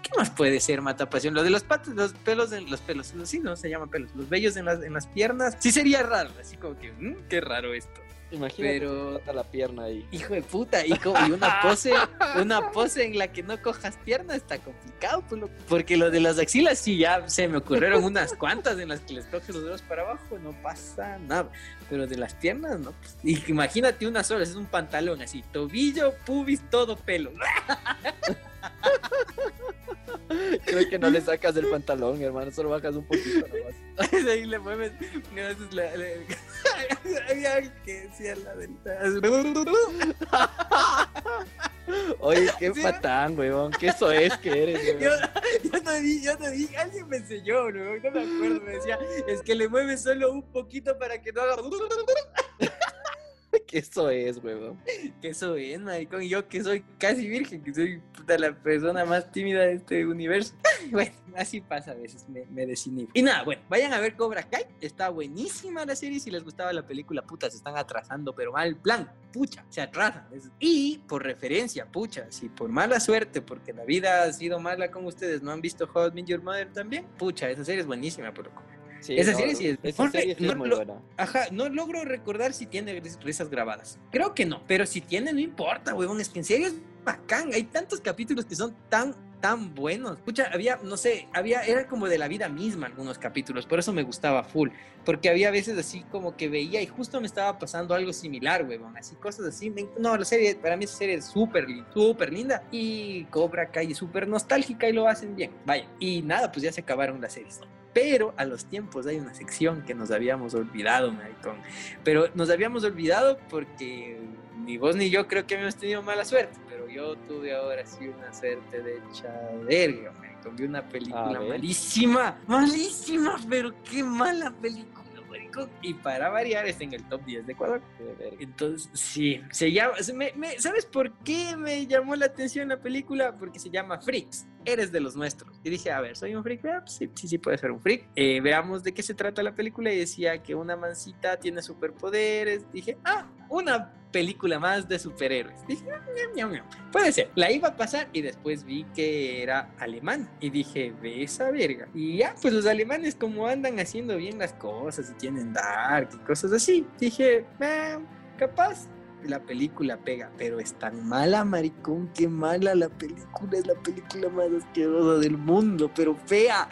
¿Qué más puede ser matapasión? Lo de los patos, los pelos, en, los pelos, sí, no se llaman pelos, los vellos en las, en las piernas, sí sería raro, así como que, mmm, qué raro esto. Imagínate pero la pierna ahí. Hijo de puta, y, una pose, una pose en la que no cojas pierna está complicado, pues, porque lo de las axilas sí ya se me ocurrieron unas cuantas en las que les coges los dedos para abajo, no pasa nada. Pero de las piernas, no. Pues, y imagínate una sola, es un pantalón así, tobillo, pubis, todo pelo. Creo que no le sacas del pantalón, hermano, solo bajas un poquito nomás. Ahí le mueves. No, la, alguien que decía la del. Oye, qué ¿Sí? patán, weón. ¿Qué eso es que eres, weón? Yo, yo te vi, yo te vi. Alguien me enseñó, weón. No me acuerdo. Me decía, es que le mueves solo un poquito para que no haga. que eso es, weón. Que eso es, maricón. Yo que soy casi virgen, que soy puta, la persona más tímida de este universo. bueno, así pasa a veces, me, me desinhibo. Y nada, bueno, vayan a ver Cobra Kai. Está buenísima la serie. Si les gustaba la película, puta, se están atrasando, pero mal plan, pucha, se atrasan. Y por referencia, pucha, si por mala suerte, porque la vida ha sido mala con ustedes, no han visto How I Met Your Mother también, pucha, esa serie es buenísima, por loco. Sí, esa no, serie sí es, esa serie sí no, muy lo, buena. Ajá, no logro recordar si tiene risas grabadas. Creo que no, pero si tiene, no importa, huevón. Es que en serio es bacán. Hay tantos capítulos que son tan, tan buenos. Escucha, había, no sé, había, era como de la vida misma algunos capítulos. Por eso me gustaba full. Porque había veces así como que veía y justo me estaba pasando algo similar, huevón. Así, cosas así. Me, no, la serie, para mí esa serie es súper, súper linda. Y Cobra Kai es súper nostálgica y lo hacen bien. Vaya. Y nada, pues ya se acabaron las series. Pero a los tiempos hay una sección que nos habíamos olvidado, maricón. Pero nos habíamos olvidado porque ni vos ni yo creo que habíamos tenido mala suerte. Pero yo tuve ahora sí una suerte de chaverga, maricón. Vi una película malísima, malísima, pero qué mala película. Y para variar está en el top 10 de Ecuador. Entonces, sí, se llama. Se me, me, ¿Sabes por qué me llamó la atención la película? Porque se llama Freaks eres de los nuestros. Y dije, a ver, ¿soy un freak? Ah, pues sí, sí, sí, puede ser un freak. Eh, veamos de qué se trata la película. Y decía que una mancita tiene superpoderes. Dije, ah, una película más de superhéroes. Dije, ah, miau, miau, miau. puede ser. La iba a pasar y después vi que era alemán. Y dije, ve esa verga. Y ya, pues los alemanes como andan haciendo bien las cosas y tienen dark y cosas así. Dije, ah, capaz la película pega, pero es tan mala, maricón, qué mala la película, es la película más asquerosa del mundo, pero fea,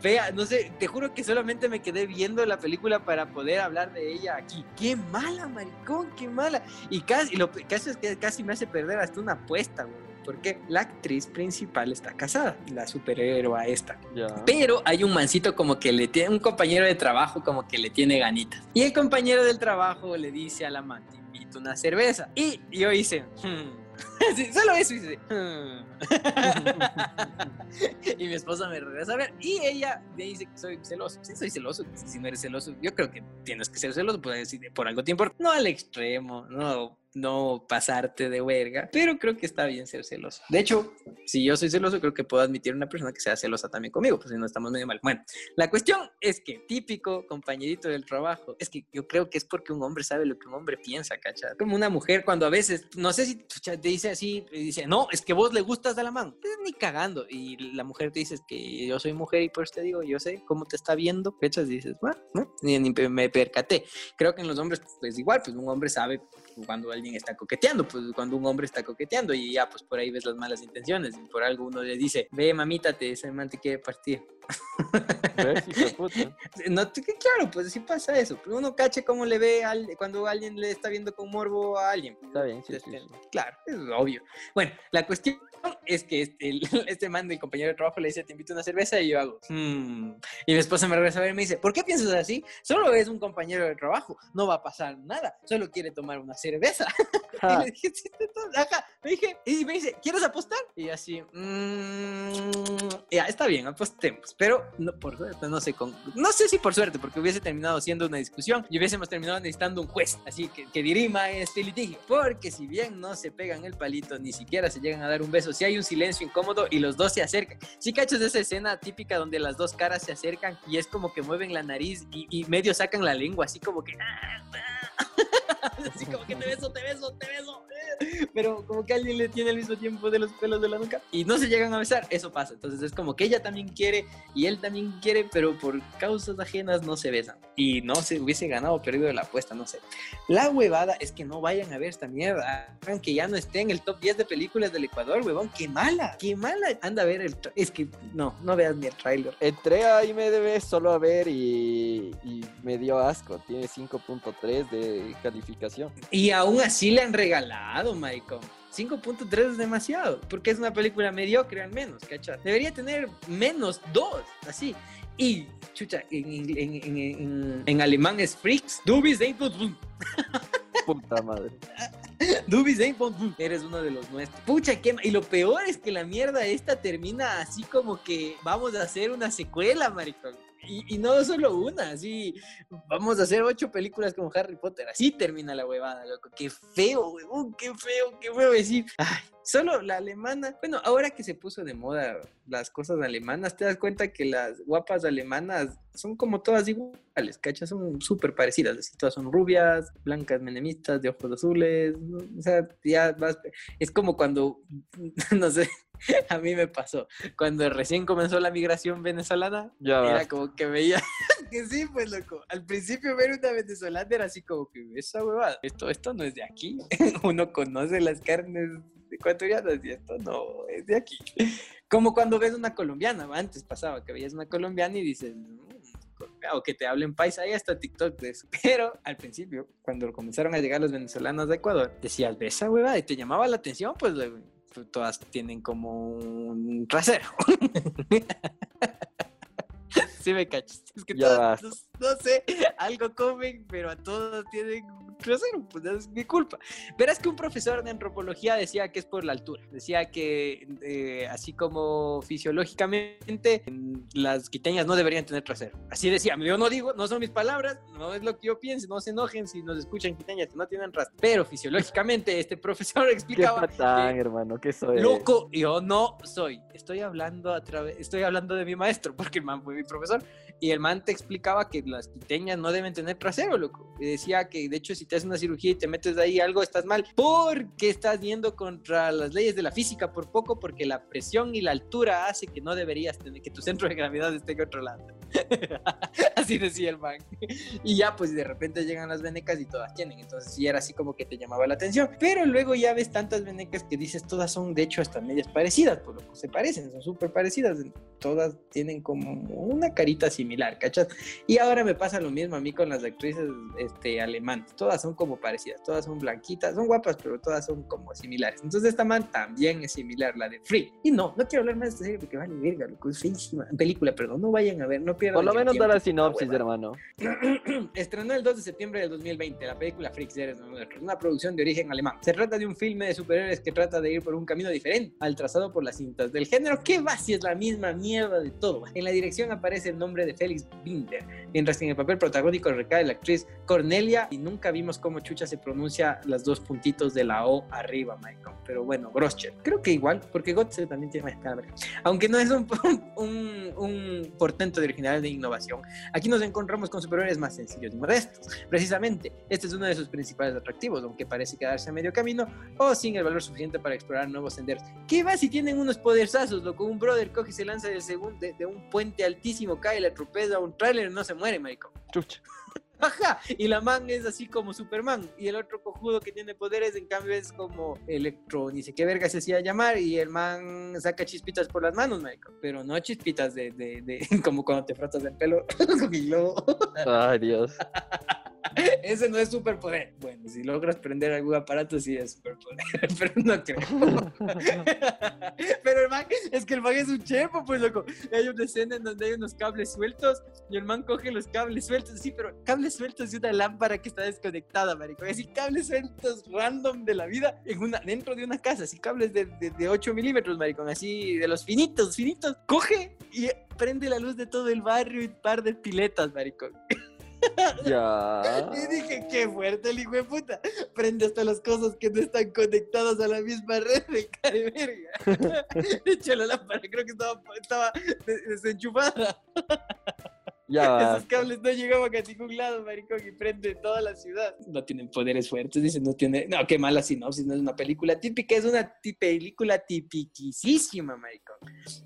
fea, no sé, te juro que solamente me quedé viendo la película para poder hablar de ella aquí. Qué mala, maricón, qué mala. Y casi, lo que casi me hace perder hasta una apuesta, güey porque la actriz principal está casada, la superhéroe esta. Ya. Pero hay un mancito como que le tiene, un compañero de trabajo como que le tiene ganitas. Y el compañero del trabajo le dice al amante, una cerveza. Y yo hice, hmm. Solo eso. Hmm. y mi esposa me regresa a ver. Y ella me dice que soy celoso. Sí, soy celoso. Si no eres celoso, yo creo que tienes que ser celoso. Pues, por algo te importa. No al extremo, no no pasarte de verga, pero creo que está bien ser celoso. De hecho, si yo soy celoso, creo que puedo admitir una persona que sea celosa también conmigo, pues si no estamos medio mal. Bueno, la cuestión es que típico compañerito del trabajo, es que yo creo que es porque un hombre sabe lo que un hombre piensa, ¿cachai? Como una mujer cuando a veces, no sé si te dice así, dice, no, es que vos le gustas de la mano, pues, ni cagando, y la mujer te dice que yo soy mujer y por eso te digo, yo sé cómo te está viendo, ¿cachai? dices, bueno, ¿no? Ni, ni me percaté. Creo que en los hombres, pues igual, pues un hombre sabe cuando alguien está coqueteando, pues cuando un hombre está coqueteando y ya pues por ahí ves las malas intenciones y por algo uno le dice, ve mamita, te, ese man te quiere partir. no, claro, pues sí pasa eso. Uno cache cómo le ve al, cuando alguien le está viendo con morbo a alguien. Está bien, sí, este, Claro, es obvio. Bueno, la cuestión es que este, este man, mi compañero de trabajo, le dice, te invito a una cerveza y yo hago, hmm". y mi esposa me regresa a ver y me dice, ¿por qué piensas así? Solo es un compañero de trabajo, no va a pasar nada, solo quiere tomar una cerveza. y le dije, sí, ajá. me dije, y me dice, ¿quieres apostar? Y así, mmm, ya, está bien, apostemos, pero no, por suerte, no sé, con, no sé si por suerte, porque hubiese terminado siendo una discusión y hubiésemos terminado necesitando un juez, así que, que dirima este litigio, porque si bien no se pegan el palito, ni siquiera se llegan a dar un beso, si hay un silencio incómodo y los dos se acercan. Sí, cachos, esa escena típica donde las dos caras se acercan y es como que mueven la nariz y, y medio sacan la lengua, así como que... Ah, ah". así como que te beso, te beso, te beso. Pero como que alguien le tiene al mismo tiempo de los pelos de la nuca y no se llegan a besar, eso pasa. Entonces es como que ella también quiere y él también quiere, pero por causas ajenas no se besan. Y no se hubiese ganado o perdido la apuesta, no sé. La huevada es que no vayan a ver esta mierda, que ya no esté en el top 10 de películas del Ecuador, huevón. Qué mala, qué mala. Anda a ver el. Es que no, no veas ni el trailer. Entré a IMDB solo a ver y, y me dio asco. Tiene 5.3 de calificación. Y aún así le han regalado, maricón. 5.3 es demasiado, porque es una película mediocre al menos, ¿cachai? Debería tener menos 2, así. Y, chucha, en, en, en, en alemán es Freaks, du bist ein Puta madre. Du bist ein Eres uno de los nuestros. Pucha, qué... Y lo peor es que la mierda esta termina así como que vamos a hacer una secuela, maricón. Y, no solo una, así vamos a hacer ocho películas como Harry Potter. Así termina la huevada, loco. Qué feo, huevón, qué feo, qué feo decir. Ay, solo la alemana. Bueno, ahora que se puso de moda las cosas alemanas, te das cuenta que las guapas alemanas son como todas iguales, ¿cachas? Son súper parecidas, así, todas son rubias, blancas, menemistas, de ojos azules, o sea, ya vas, es como cuando, no sé, a mí me pasó, cuando recién comenzó la migración venezolana, ya era como que veía, que sí, pues loco, al principio ver una venezolana era así como que, esa huevada, esto, esto no es de aquí, uno conoce las carnes ecuatorianas y esto no es de aquí. Como cuando ves una colombiana, antes pasaba que veías una colombiana y dices, mm, o que te hablen paisa, ahí está TikTok de eso. Pero al principio, cuando comenzaron a llegar los venezolanos de Ecuador, decías, ves esa hueva y te llamaba la atención, pues todas tienen como un trasero. sí me cachas. Es que todas, no, no, sé, algo comen, pero a todos tienen trasero, pues es mi culpa. Verás que un profesor de antropología decía que es por la altura. Decía que eh, así como fisiológicamente las quiteñas no deberían tener trasero. Así decía, yo no digo, no son mis palabras, no es lo que yo pienso, no se enojen si nos escuchan quiteñas que no tienen rastro. Pero fisiológicamente este profesor explicaba... ¿Qué patán, que, hermano? ¿Qué soy? Loco, yo no soy. Estoy hablando a través, estoy hablando de mi maestro, porque el man fue mi profesor. Y el man te explicaba que las quiteñas no deben tener trasero, loco. Y decía que, de hecho, si te haces una cirugía y te metes de ahí algo, estás mal. Porque estás yendo contra las leyes de la física por poco, porque la presión y la altura hace que no deberías tener, que tu centro de gravedad esté controlado. así decía el man. Y ya, pues de repente llegan las venecas y todas tienen. Entonces, sí era así como que te llamaba la atención. Pero luego ya ves tantas venecas que dices, todas son, de hecho, hasta medias parecidas, por lo que se parecen, son súper parecidas. Todas tienen como una carita similar, ¿cachas? Y ahora me pasa lo mismo a mí con las actrices este, alemanas. Todas son como parecidas, todas son blanquitas, son guapas, pero todas son como similares. Entonces esta man también es similar, la de Free. Y no, no quiero hablar más de esta serie porque vale verga, loco, es feísima. Película, perdón, no vayan a ver, no pierdan Por lo menos da la sinopsis, hermano. Estrenó el 2 de septiembre del 2020 la película Freaks una producción de origen alemán. Se trata de un filme de superhéroes que trata de ir por un camino diferente al trazado por las cintas del género, que va si es la misma mierda de todo. En la dirección aparece el nombre de Félix Binder, mientras que en el papel protagónico recae la actriz Cornelia y nunca vimos cómo chucha se pronuncia las dos puntitos de la O arriba, Michael. Pero bueno, Groscher. Creo que igual, porque Gotze también tiene más cara. Aunque no es un, un, un portento de de innovación, aquí nos encontramos con superhéroes más sencillos y modestos. Precisamente, este es uno de sus principales atractivos, aunque parece quedarse a medio camino o sin el valor suficiente para explorar nuevos senderos. ¿Qué va si tienen unos poderzazos, loco? Un brother coge y se lanza del segundo, de, de un puente altísimo, cae, le atropella un tráiler no se muere, marico. Chucha. Ajá, y la man es así como Superman, y el otro cojudo que tiene poderes, en cambio, es como Electro, ni sé qué verga se hacía llamar, y el man saca chispitas por las manos, marico. Pero no chispitas de, de, de como cuando te frotas el pelo con globo. Ay, Dios. Ese no es superpoder. Bueno, si logras prender algún aparato, sí es superpoder, pero no creo. pero el man, es que el man es un chepo, pues loco. Hay una escena en donde hay unos cables sueltos y el man coge los cables sueltos, sí, pero cables sueltos de una lámpara que está desconectada, marico. Así cables sueltos random de la vida en una, dentro de una casa, así cables de, de, de 8 milímetros, marico, así de los finitos, finitos. Coge y prende la luz de todo el barrio y un par de piletas, marico. Ya. Y dije, qué fuerte el hijo de puta. Prende hasta las cosas que no están conectadas a la misma red de cara verga. De hecho, la lámpara creo que estaba, estaba des- desenchufada. Ya. Esos cables no llegaban a ningún lado, maricón, y prende toda la ciudad. No tienen poderes fuertes, dice, no tiene... No, qué mala sinopsis, no es una película típica, es una película tipiquísima, maricón.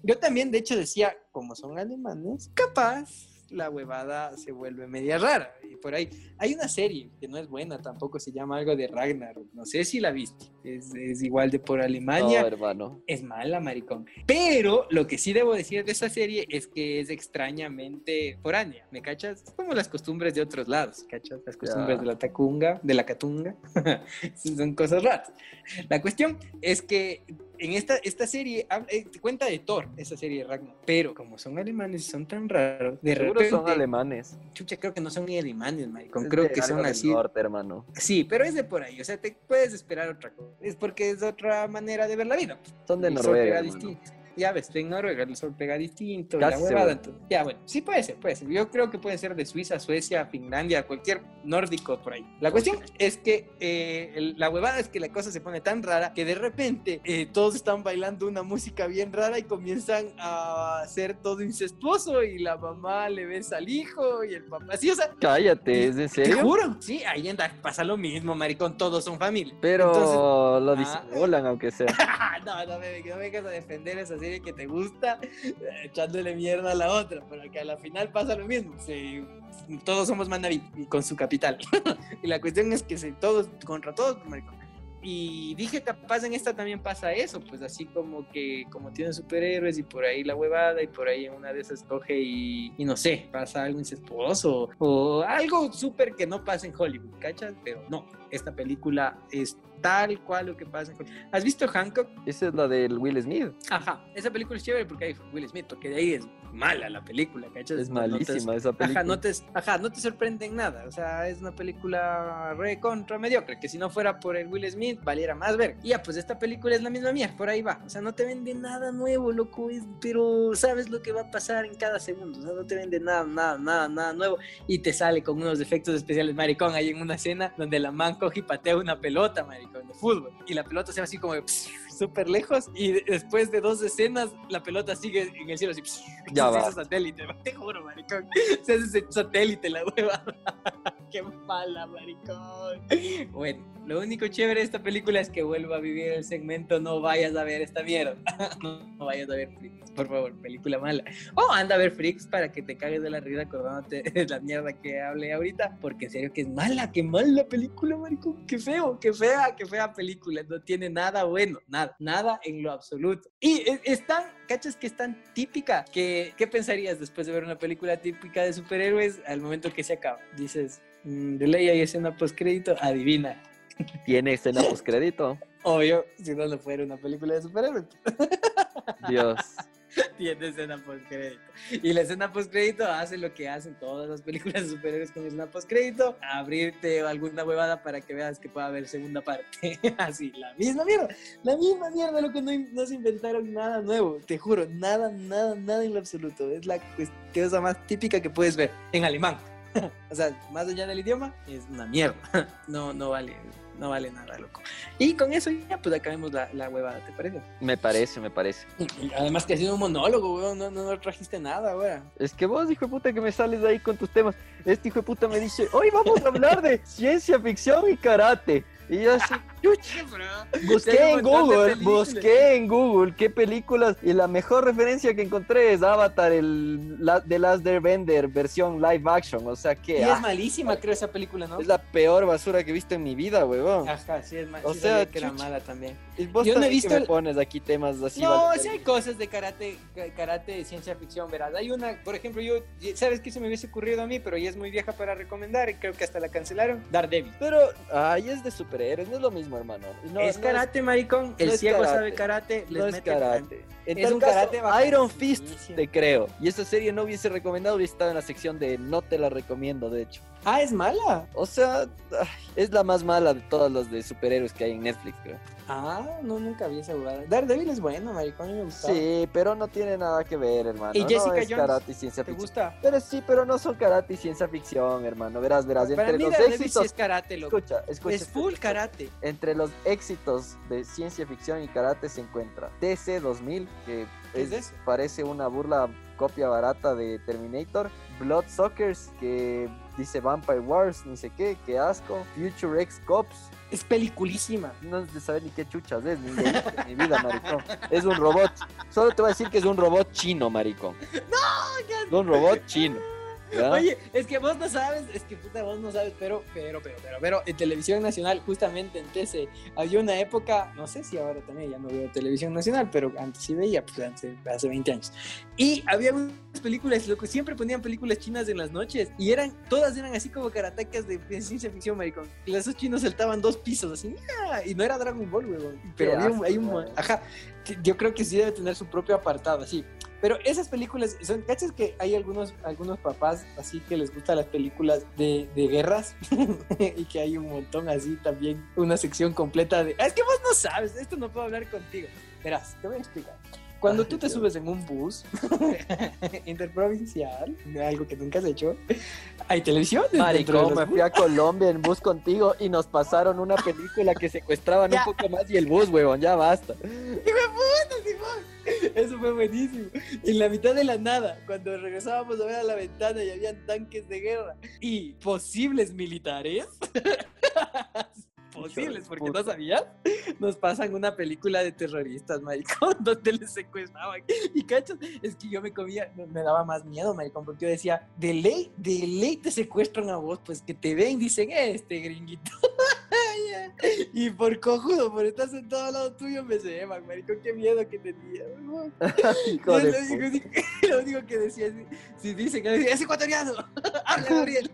Yo también, de hecho, decía, como son alemanes, capaz la huevada se vuelve media rara. Y por ahí hay una serie que no es buena tampoco, se llama algo de Ragnar. No sé si la viste. Es, es igual de por No, Alemania. hermano. Es mala, maricón. Pero lo que sí debo decir de esa serie es que es extrañamente foránea. ¿Me cachas? Es como las costumbres de otros lados, ¿cachas? Las costumbres de la tacunga, de la catunga. Son cosas raras. La cuestión es que en esta, esta serie eh, te cuenta de Thor, esa serie de Ragnar. Pero como son alemanes y son tan raros, de Seguro repente. son alemanes. Chucha, creo que no son ni alemanes, maricón. Creo que son así. norte, hermano. Sí, pero es de por ahí. O sea, te puedes esperar otra cosa. Es porque es otra manera de ver la vida. Son de Noruega. distinto. Ya ves, en Noruega el sol pega distinto. la huevada, entonces, ya, bueno, sí puede ser, puede ser. Yo creo que puede ser de Suiza, Suecia, Finlandia, cualquier nórdico por ahí. La cuestión es que eh, el- la huevada es que la cosa se pone tan rara que de repente eh, todos están bailando una música bien rara y comienzan a hacer todo incestuoso y la mamá le besa al hijo y el papá. Sí, o sea, Cállate, ¿es en te serio? juro. Sí, ahí anda, pasa lo mismo, maricón, todos son familia. Pero Entonces, lo Ah. disimulan, aunque sea. no, no me, no me vengas a defender esa serie que te gusta eh, echándole mierda a la otra, pero que a la final pasa lo mismo. Sí, todos somos Manaví y con su capital. y la cuestión es que todos contra todos. Y dije, capaz en esta también pasa eso, pues así como que como tienen superhéroes y por ahí la huevada y por ahí una de esas coge y, y no sé, pasa algo incestuoso o algo súper que no pasa en Hollywood, ¿cachas? Pero no, esta película es tal cual lo que pasa. ¿Has visto Hancock? Esa es la del Will Smith. Ajá, esa película es chévere porque hay Will Smith, porque de ahí es mala la película, ¿cachas? Es No- no te- malísima esa película. Ajá no, te, ajá, no te sorprende en nada. O sea, es una película re contra mediocre. Que si no fuera por el Will Smith, valiera más ver. Y ya, pues esta película es la misma mía, por ahí va. O sea, no te vende nada nuevo, loco. es- pero sabes lo que va a pasar en cada segundo. O sea, no te vende nada, nada, nada, nada nuevo. Y te sale con unos efectos especiales, maricón. Hay en una escena donde la man coge y patea una pelota, maricón, de fútbol. Y la pelota se va así como súper lejos. Y de- después de dos escenas, la pelota sigue en el cielo así. Ya se va. hace satélite, te juro, maricón. Se hace satélite la hueva. Qué mala, maricón. Bueno, lo único chévere de esta película es que vuelva a vivir el segmento No vayas a ver esta mierda. No, no vayas a ver Freaks, por favor, película mala. O anda a ver Freaks para que te cagues de la risa acordándote de la mierda que hablé ahorita. Porque en serio que es mala, qué mala película, maricón. Qué feo, qué fea, qué fea película. No tiene nada bueno, nada, nada en lo absoluto. Y es, es tan, cachas que es tan típica que, ¿qué pensarías después de ver una película típica de superhéroes al momento que se acaba? Dices, mm, de ley hay escena post crédito, adivina. Tiene escena postcrédito. Obvio, si no, no fuera una película de superhéroes. Dios. tiene escena post-crédito. Y la escena post-crédito hace lo que hacen todas las películas de superhéroes con escena post-crédito, abrirte alguna huevada para que veas que pueda haber segunda parte. Así, la misma mierda, la misma mierda, lo que no, no se inventaron nada nuevo, te juro, nada, nada, nada en lo absoluto. Es la cosa más típica que puedes ver en alemán. o sea, más allá del idioma, es una mierda. no, no vale no vale nada, loco. Y con eso ya, pues acabemos la, la huevada, ¿te parece? Me parece, me parece. Y además que ha sido un monólogo, weón, no, no, no trajiste nada, weón. Es que vos, hijo de puta, que me sales ahí con tus temas. Este hijo de puta me dice, hoy vamos a hablar de ciencia ficción y karate. Y yo así, busqué en Google, busqué en Google qué películas y la mejor referencia que encontré es Avatar, el la, The Last Airbender versión live action, o sea que... Y es malísima, creo, esa película, ¿no? Es la peor basura que he visto en mi vida, huevón. Ajá, sí, es mal, O sí sea, que era mala también. Y vos Yo no he que visto me el- pones aquí temas así. No, vale, sí hay cosas de karate, karate de ciencia ficción, verás. Hay una, por ejemplo, yo, ¿sabes qué se me hubiese ocurrido a mí? Pero ya es muy vieja para recomendar y creo que hasta la cancelaron. Daredevil. Pero, ay, es de superhéroes, no es lo mismo, hermano. Y No, es no karate, maricón. El no es ciego karate. sabe karate. Les no es karate. En Es tal un caso, karate bacán. Iron Fist te creo. Y esa serie no hubiese recomendado, hubiese estado en la sección de no te la recomiendo, de hecho. Ah, es mala. O sea, es la más mala de todas las de superhéroes que hay en Netflix, creo. Ah, no, nunca vi esa jugada. Daredevil es bueno, maricón. Me gustaba. Sí, pero no tiene nada que ver, hermano. ¿Y Jessica no es Jones? karate y ciencia ¿Te ficción. gusta? Pero sí, pero no son karate y ciencia ficción, hermano. Verás, verás. Para Entre mí los Daredevil sí éxitos. es karate, loco. Escucha, escucha. Es full escucha. karate. Entre los éxitos de ciencia ficción y karate se encuentra TC 2000, que ¿Qué es- es parece una burla copia barata de Terminator. Bloodsuckers, que dice Vampire Wars, ni sé qué, qué asco. Future X Cops, Es peliculísima. no de saber ni qué chuchas es, ni de en mi vida, maricón. Es un robot. Solo te voy a decir que es un robot chino, maricón. No, es un robot chino. Oye, es que vos no sabes, es que puta, vos no sabes, pero, pero, pero, pero, pero, en televisión nacional, justamente en TC, había una época, no sé si ahora también, ya no veo televisión nacional, pero antes sí veía, pues hace, hace 20 años. Y había unas películas, loco, siempre ponían películas chinas en las noches, y eran, todas eran así como karatecas de, de ciencia ficción, maricón. Y esos chinos saltaban dos pisos, así, ¡ah! y no era Dragon Ball, huevón. Pero había hay un, ajá, yo creo que sí debe tener su propio apartado, así. Pero esas películas, son, ¿cachas que hay algunos, algunos papás así que les gustan las películas de, de guerras? y que hay un montón así también, una sección completa de... "Ah, Es que vos no sabes, esto no puedo hablar contigo. Verás, te voy a explicar. Cuando Ay, tú te Dios. subes en un bus interprovincial, algo que nunca has hecho, hay televisión. Maricón, me fui a Colombia en bus contigo y nos pasaron una película que secuestraban Ya. un poco más y el bus, huevón, ya basta. Eso fue buenísimo. En la mitad de la nada, cuando regresábamos a ver a la ventana y habían tanques de guerra y posibles militares. posibles, porque no sabías. Nos pasan una película de terroristas, maricón, donde les secuestraban. Y cachos, es que yo me comía, me me daba más miedo, maricón, porque yo decía, de ley, de ley te secuestran a vos, pues que te ven, dicen, este gringuito. y por cojudo, por estar sentado al lado tuyo, me se llaman, maricón, qué miedo que tenía. Yo lo, único, lo único que decía es, si dicen, es ecuatoriano, habla Gabriel.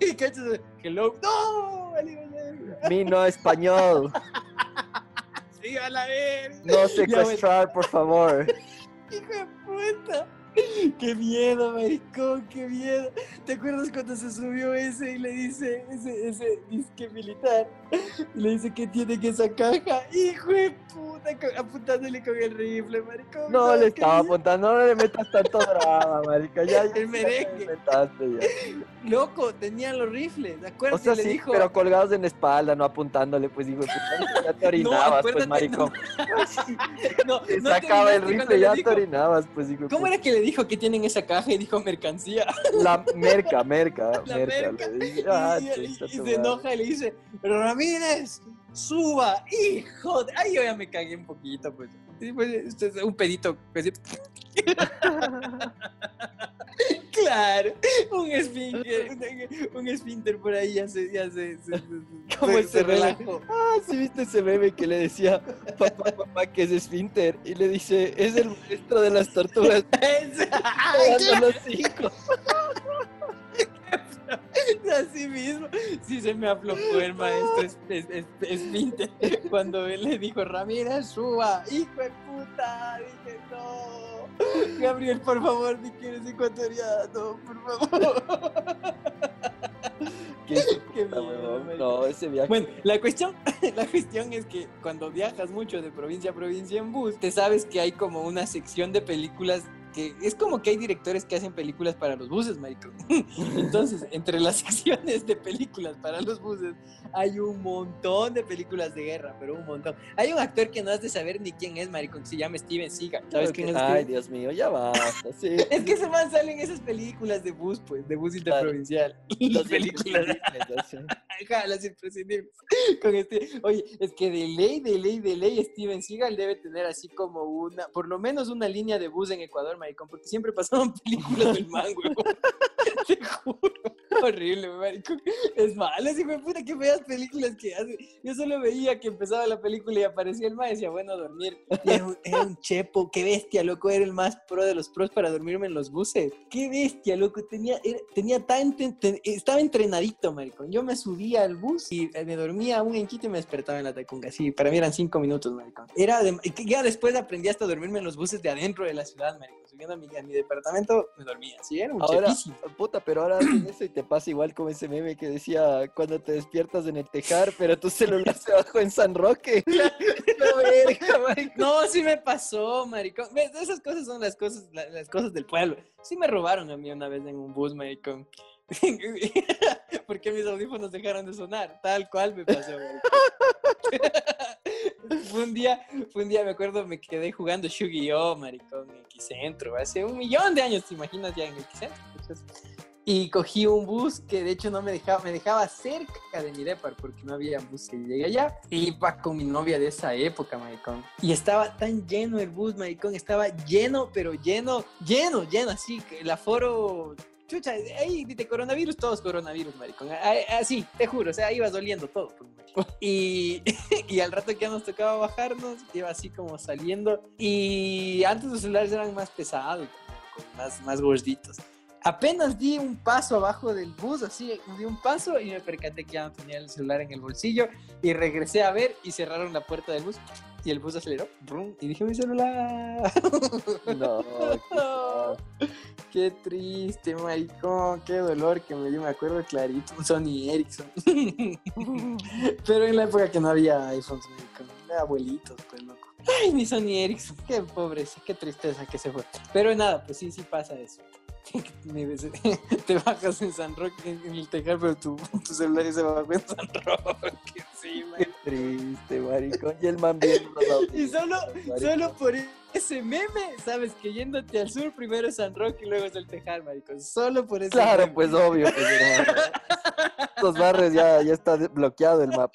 y cachos, hello, no, Mi no español. sí, a la verga. No secuestrar, por favor. Hijo de puta. Qué miedo, maricón, qué miedo. ¿Te acuerdas cuando se subió ese y le dice, ese, ese disque militar, y le dice que tiene que esa caja? Hijo de puta, apuntándole con el rifle, maricón. No ¿sabes le estaba apuntando, no le metas tanto drama, marica. Ya, ya, El merengue. ya. Loco, tenían los rifles, ¿de O acuerdo? sea, le sí, dijo, pero colgados en la espalda, no apuntándole, pues digo, puta, ya te orinabas, pues, maricón. no, Te no sacaba el rifle, ya dijo- te orinabas, pues digo. ¿Cómo era que le dijo que tienen esa caja y dijo mercancía? La merca, merca, La merca. merca. le dije, Y- ah, y, se enoja y le dice, Ramírez, suba, hijo de... Ay, yo ya me cagué un poquito, pues. Pues, este es un pedito. pues, Claro, un esfínter, un, esfínter por ahí ya se, ya se, se, se- ¿Cómo se- relajó. Ah, sí, viste ese meme que le decía, papá, papá, que es esfínter. Y le dice, es el maestro de las tortugas. Ay, los cinco. Así mismo, sí se me aflojó el maestro es, es, es, cuando él le dijo, Ramírez, suba, hijo de puta. Dije, no, Gabriel, por favor, ni que eres ecuatoriano, por favor. Qué, qué no, ese viaje. Bueno, la cuestión, la cuestión es que cuando viajas mucho de provincia a provincia en bus, te sabes que hay como una sección de películas es como que hay directores que hacen películas para los buses, marico. Entonces, entre las secciones de películas para los buses, hay un montón de películas de guerra, pero un montón. Hay un actor que no has de saber ni quién es, marico, que se llama Steven Seagal. ¿Sabes quién es? Ay, Dios mío, ya basta. Sí. es que se van salen esas películas de bus, pues, de bus interprovincial. Las películas. Las imprescindibles. Con este, oye, es que de ley, de ley, de ley, Steven Seagal debe tener así como una, por lo menos una línea de bus en Ecuador, maricón, porque siempre pasaban películas del man, güey. Te juro. Horrible, maricón. Es malo, así, güey, puta, qué feas películas que hace. Yo solo veía que empezaba la película y aparecía el man y decía, bueno, dormir. Y era, un, chepo, qué bestia, loco, era el más pro de los pros para dormirme en los buses. Qué bestia, loco, tenía, tenía tan, estaba entrenadito, maricón. Yo me subía al bus y me dormía un enquito y me despertaba en la tacunga. Sí, para mí eran cinco minutos, maricón. Era de, ya después aprendí hasta dormirme en los buses de adentro de la ciudad, maricón subiendo a mi, a mi departamento, me dormía. Sí, era un ahora, puta, pero ahora haces eso y te pasa igual como ese meme que decía cuando te despiertas en el tejar, pero tu celular se bajó en San Roque. no, sí me pasó, maricón. Esas cosas son las cosas, las, cosas del pueblo. Sí me robaron a mí una vez en un bus, maricón. porque mis audífonos dejaron de sonar, tal cual me pasó. fue un día, fue un día, me acuerdo, me quedé jugando Yu-Gi-Oh, maricón, en Xcentro, hace un millón de años, ¿te imaginas ya en Xcentro? y cogí un bus que de hecho no me dejaba, me dejaba cerca de mi depar porque no había bus que llegue allá. Y iba con mi novia de esa época, maricón. Y estaba tan lleno el bus, maricón, estaba lleno, pero lleno, lleno, lleno, así que el aforo chucha, ahí de coronavirus, todos coronavirus, maricón. Así, te juro, o sea, ibas doliendo todo. Pues, y, y al rato que ya nos tocaba bajarnos, iba así como saliendo. Y antes los celulares eran más pesados, más, más gorditos. Apenas di un paso abajo del bus, así, di un paso y me percaté que ya no tenía el celular en el bolsillo y regresé a ver y cerraron la puerta del bus y el bus aceleró y dije mi celular. No, qué triste, maricón, qué dolor que me dio, me acuerdo clarito, un Sony Ericsson. Pero en la época que no había iPhones, maricón, abuelitos, pues loco. Ay, mi Sony Ericsson, qué pobre, qué tristeza que se fue. Pero nada, pues sí, sí pasa eso. te bajas en San Roque en el tejar, pero tu, tu celular se bajó en San Roque. Sí, Qué triste, maricón. Y el man viendo Y solo, solo por ese meme, sabes que yéndote al sur, primero es San Roque y luego es el Tejar, maricón. Solo por ese Claro, pues obvio. Pues, Estos barrios ya, ya está bloqueado el mapa.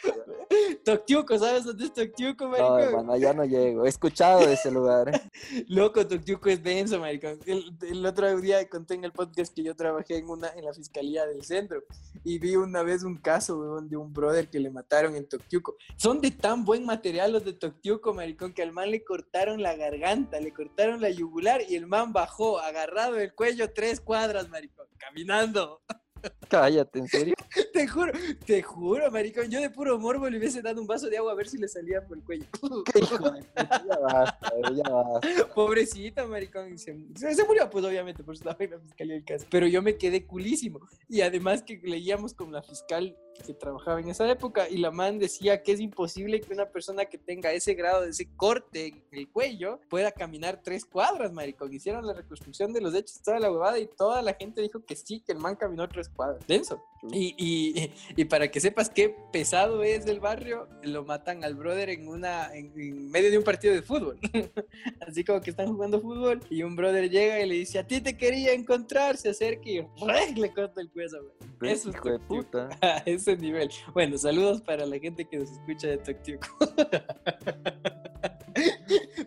Toctiuco, ¿sabes dónde es Toctiuco, maricón? No, hermano, ya no llego. He escuchado de ese lugar. Loco, Toctiuco es denso, maricón. El, otro día conté en el podcast que yo trabajé en una en la fiscalía del centro y vi una vez un caso de un brother que le mataron en Toctiuco. Son de tan buen material los de Toctiuco, maricón, que al man le cortaron la garganta, le cortaron la yugular y el man bajó agarrado del cuello tres cuadras, maricón, caminando. Cállate, ¿en serio? te juro, te juro, maricón. Yo de puro morbo le hubiese dado un vaso de agua a ver si le salía por el cuello. ¿Qué hijo de Ya basta, ya basta. Pobrecita, maricón. Se, se, murió, pues obviamente, por eso estaba en la fiscalía del caso. Pero yo me quedé culísimo. Y además que leíamos con la fiscal que trabajaba en esa época y la man decía que es imposible que una persona que tenga ese grado de ese corte en el cuello pueda caminar tres cuadras, maricón. Hicieron la reconstrucción de los hechos, toda la huevada y toda la gente dijo que sí, que el man caminó tres cuadras. Denso. Y, y, y, para que sepas qué pesado es del barrio, lo matan al brother en una en, medio de un partido de fútbol. Así como que están jugando fútbol y un brother llega y le dice, a ti te quería encontrar, se acerca y le corta el cuello, güey. Eso es de puta. ese nivel. Bueno, saludos para la gente que nos escucha de Toctiuco.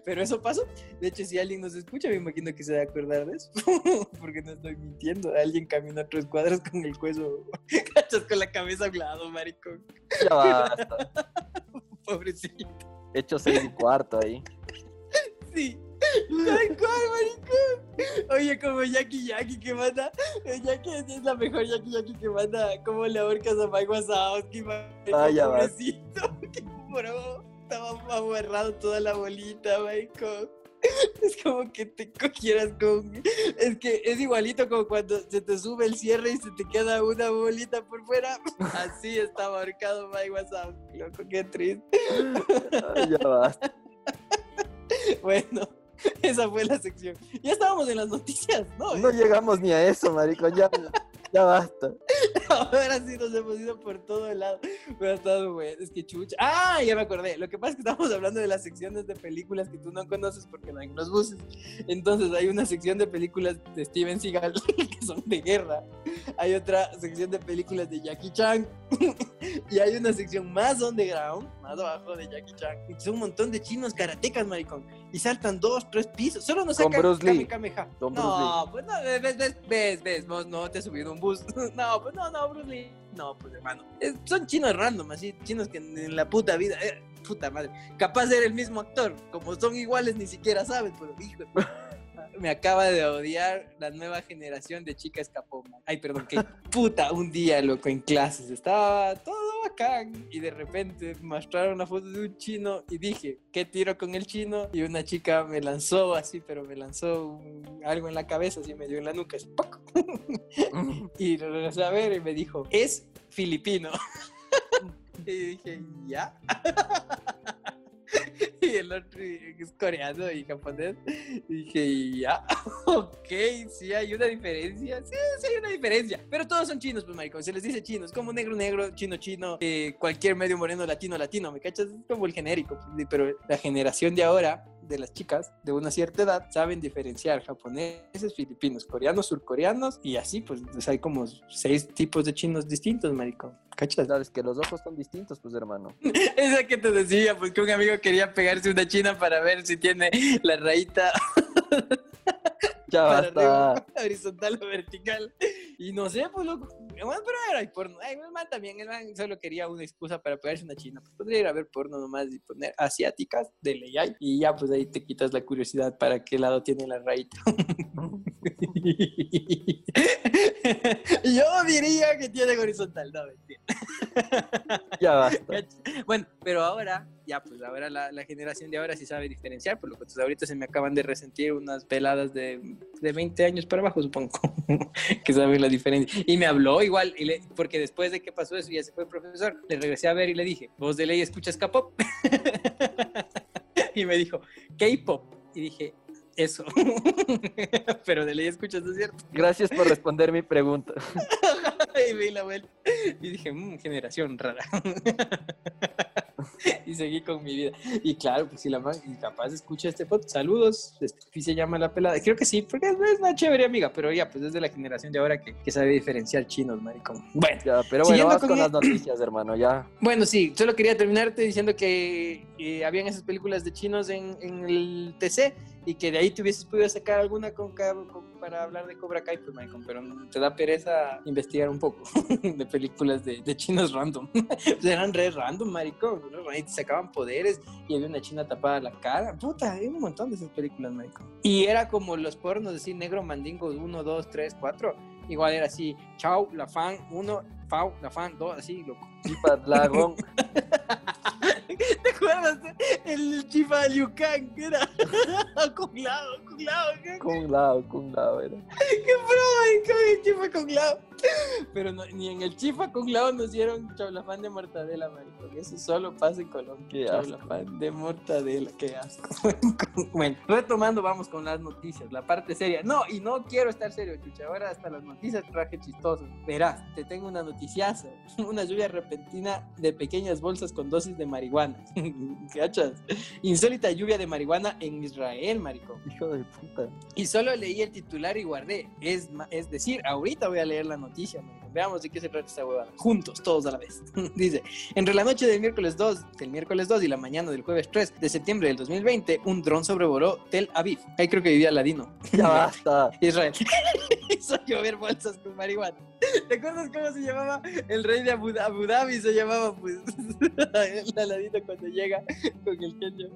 Pero eso pasó. De hecho, si alguien nos escucha, me imagino que se va a acordar de eso. Porque no estoy mintiendo. Alguien camina a tres cuadras con el cuello, cachas con la cabeza a un lado, maricón. Ya basta. Pobrecito. Hecho seis y cuarto ahí. Sí, Tal cual, maricón. Oye, como Jackie Jackie que manda. eh, Jackie es la mejor Jackie Jackie que manda. Como le ahorcas a Mike Wazowski, maricón, Ah, ya pobrecito. Bro, estaba amarrado toda la bolita, maricón. Es como que te cogieras con. Es que es igualito como cuando se te sube el cierre y se te queda una bolita por fuera. Así estaba ahorcado Mike Wazowski, loco, qué triste. Ay, ya basta. Bueno, esa fue la sección. Ya estábamos en las noticias, ¿no? No llegamos ni a eso, maricón. Ya, ya basta. Ahora sí nos hemos ido por todo el lado. Pero ha estado bueno. Es que chucha. Ah, ya me acordé. Lo que pasa es que estamos hablando de las secciones de películas que tú no conoces porque no hay en los buses. Entonces hay una sección de películas de Steven Seagal que son de guerra. Hay otra sección de películas de Jackie Chan. y hay una sección más underground, más abajo de Jackie Chan. Y son un montón de chinos karatecas, maricón. Y saltan dos, tres pisos. Solo Con sacan Bruce Lee. Kame Kameha. Con no, pues no, ves, ves, ves, ves, vos no te has subido un No, pues no, no, Bruce Lee. No, pues hermano. Es- son chinos random, así, chinos que en la puta vida, eh, puta madre, capaz de ser el mismo actor. Como son iguales, ni siquiera sabes, pero hijo. Me acaba de odiar la nueva generación de chicas capoma. Ay, perdón, que puta, un día, loco, en clases, estaba todo bacán y de repente mostraron una foto de un chino y dije, ¿qué tiro con el chino? Y una chica me lanzó así, pero me lanzó un- algo en la cabeza, así me dio en la nuca, así, ¡poc! Y lo regresé a ver y me dijo, es filipino. y dije, ¿ya? y el otro es coreano y japonés. Y dije, ya, ok, sí hay una diferencia. Sí, sí hay una diferencia. Pero todos son chinos, pues, maricón. Se les dice chinos, como negro, negro, chino, chino, eh, cualquier medio moreno, latino, latino. ¿Me cachas? Es como el genérico. pues, Pero la generación de ahora de las chicas de una cierta edad saben diferenciar japoneses, filipinos, coreanos, surcoreanos y así pues hay como seis tipos de chinos distintos, maricón. ¿Cachas? Sabes que los ojos son distintos, pues, hermano. Esa que te decía, pues que un amigo quería pegarse una china para ver si tiene la rayita Ya para basta. arriba, horizontal o vertical. Y no sé, pues loco. Bueno, pero era porno. Ay, el man también, el man solo quería una excusa para pegarse una china. Pues podría ir a ver porno nomás y poner asiáticas de ley. Y ya, pues ahí te quitas la curiosidad para qué lado tiene la rayita. Yo diría que tiene horizontal, no, mentira. Ya basta. Bueno, pero ahora, ya pues ahora la, la generación de ahora sí sabe diferenciar, por lo que entonces ahorita se me acaban de resentir unas peladas de, de 20 años para abajo, supongo, que saben la diferencia. Y me habló igual, y le- porque después de que pasó eso, ya se fue el profesor, le regresé a ver y le dije, ¿vos de ley escuchas K-pop? y me dijo, K-pop. Y dije, eso. pero de ley escuchas, ¿no es cierto? Gracias por responder mi pregunta. y me di la vuelta y dije, "Mm, generación rara. y seguí con mi vida. Y claro, pues si la man, y capaz escucha este podcast, saludos, este, se llama la pelada. Creo que sí, porque es una chévere amiga, pero ya, pues es de la generación de ahora que, que sabe diferenciar chinos, maricón. Bueno, Ya, pero bueno, vamos con con el- las noticias, hermano. Ya. bueno, sí, solo quería terminarte diciendo que habían esas películas de chinos en, en el TC y que de ahí te hubieses podido sacar alguna con, con- para hablar de Cobra Kai, pues, maricón, pero te da pereza investigar un poco de películas de, de chinos random. Eran re random, maricón, ¿no? Ahí te sacaban poderes y había una china tapada la cara. Puta, hay un montón de esas películas, maricón. Y era como los pornos, así, negro mandingo 1, 2, 3, 4. Igual era así, chao, la fan 1, Fau, la fan 2, así, loco. Chipa, dragón. ¿Te acuerdas? El chifa Liu Kang era con lado, con lado, ¿qué? Kung Lao, Kung Lao era. qué con el chifa con lado. Pero no- ni en el chifa con lado nos dieron chaulafán de mortadela, maricón. Eso solo pasa en Colombia. Chaulafán de mortadela, qué asco. bueno, retomando, vamos con las noticias, la parte seria. No, y no quiero estar serio, chucha. Ahora hasta las noticias traje chistoso. Verás, te tengo una noticiaza. Una lluvia repentina de pequeñas bolsas con dosis de marihuana. ¿Cachas? Insólita lluvia de marihuana en Israel, maricón. Hijo de puta. Y solo leí el titular y guardé. Es, es decir, ahorita voy a leer la noticia, maricón. Veamos de qué se trata esta huevada. Juntos, todos a la vez. Dice, entre la noche del miércoles 2, del miércoles 2 y la mañana del jueves 3 de septiembre del 2020, un dron sobrevoló Tel Aviv. Ahí creo que vivía Ladino. Ya basta. Israel. Hizo llover bolsas con marihuana. ¿Te acuerdas cómo se llamaba? El rey de Abu, Abu Dhabi se llamaba, pues, el Aladino cuando llega con el genio.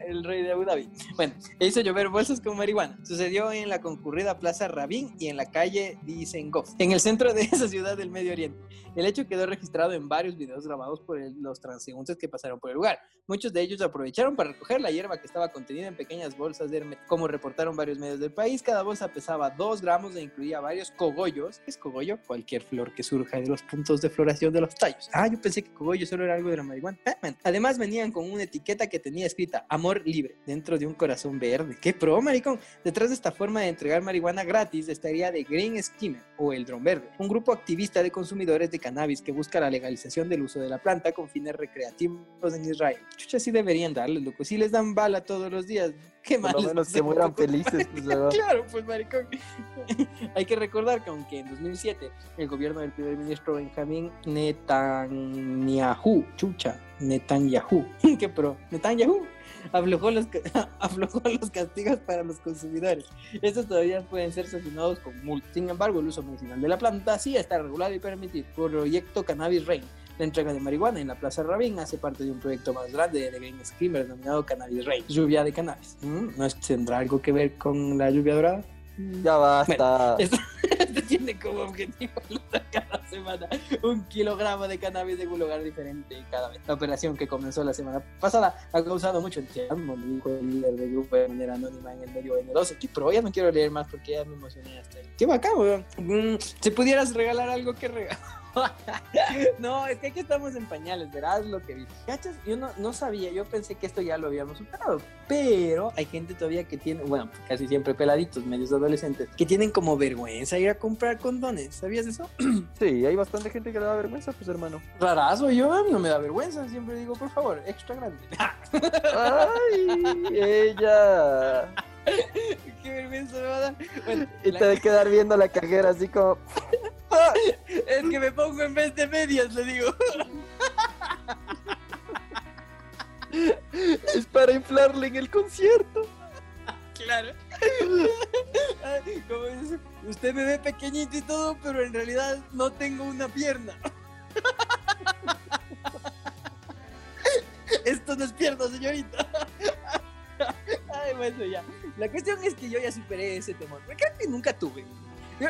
El rey de Abu Dhabi. Bueno, hizo llover bolsas con marihuana. Sucedió en la concurrida Plaza Rabin y en la calle Dizengoff, en el centro de esa ciudad del Medio Oriente. El hecho quedó registrado en varios videos grabados por el- los transeúntes que pasaron por el lugar. Muchos de ellos aprovecharon para recoger la hierba que estaba contenida en pequeñas bolsas de hermet. Como reportaron varios medios del país, cada bolsa pesaba 2 gramos e incluía varios cogollos. ¿Qué es cogollo? Cualquier flor que surja de los puntos de floración de los tallos. Ah, yo pensé que cogollo solo era algo de la marihuana. Ah. Además venían con una etiqueta que tenía escrita Amor Libre dentro de un corazón verde. ¡Qué pro, maricón! Detrás de esta forma de entregar marihuana gratis estaría The Green Skimmer o el Dron Verde, un grupo activista de consumidores de cannabis que busca la legalización del uso de la planta con fines recreativos en Israel. Chucha, sí deberían darle, loco. Si les dan bala todos los días, qué Por mal. lo les menos que mueran felices. pues. Claro, pues maricón. Hay que recordar que aunque en 2007 el gobierno del primer ministro Benjamín Netanyahu, chucha, Netanyahu, que pro, Netanyahu, aflojó los, aflojó los castigos para los consumidores. Estos todavía pueden ser sancionados con multa. Sin embargo, el uso medicinal de la planta sí está regulado y permitido proyecto Cannabis Rain. La entrega de marihuana en la Plaza Rabin hace parte de un proyecto más grande de Green Screamer denominado Cannabis Rain, lluvia de cannabis. ¿Mm? ¿No tendrá algo que ver con la lluvia dorada? Ya basta. Esto, tiene como objetivo cada semana un kilogramo de cannabis en un lugar diferente cada vez. La operación que comenzó la semana pasada ha causado mucho entusiasmo, dijo el líder del grupo de manera anónima en el medio generoso. Qué pro, ya no quiero leer más porque ya me emocioné hasta ahí. Qué bacán, weón. Mm, si pudieras regalar algo, ¿qué regalo? no, es que aquí estamos en pañales, verás lo que vi. ¿Cachas? Yo no, no sabía, yo pensé que esto ya lo habíamos superado, pero hay gente todavía que tiene, bueno, casi siempre peladitos, medios adolescentes, que tienen como vergüenza ir a comprar condones. ¿Sabías eso? Sí, hay bastante gente que le da vergüenza, pues hermano. Rarazo, yo a mí no me da vergüenza, siempre digo, por favor, extra grande. Ay, ella. Qué vergüenza me va a dar. Bueno, Y la- te de quedar viendo la cajera así como. Es que me pongo en vez de medias, le digo. Es para inflarle en el concierto. Claro. Como dice, usted me ve pequeñito y todo, pero en realidad no tengo una pierna. Esto no es pierna, señorita. Ay, bueno, ya. La cuestión es que yo ya superé ese temor. Creo que nunca tuve.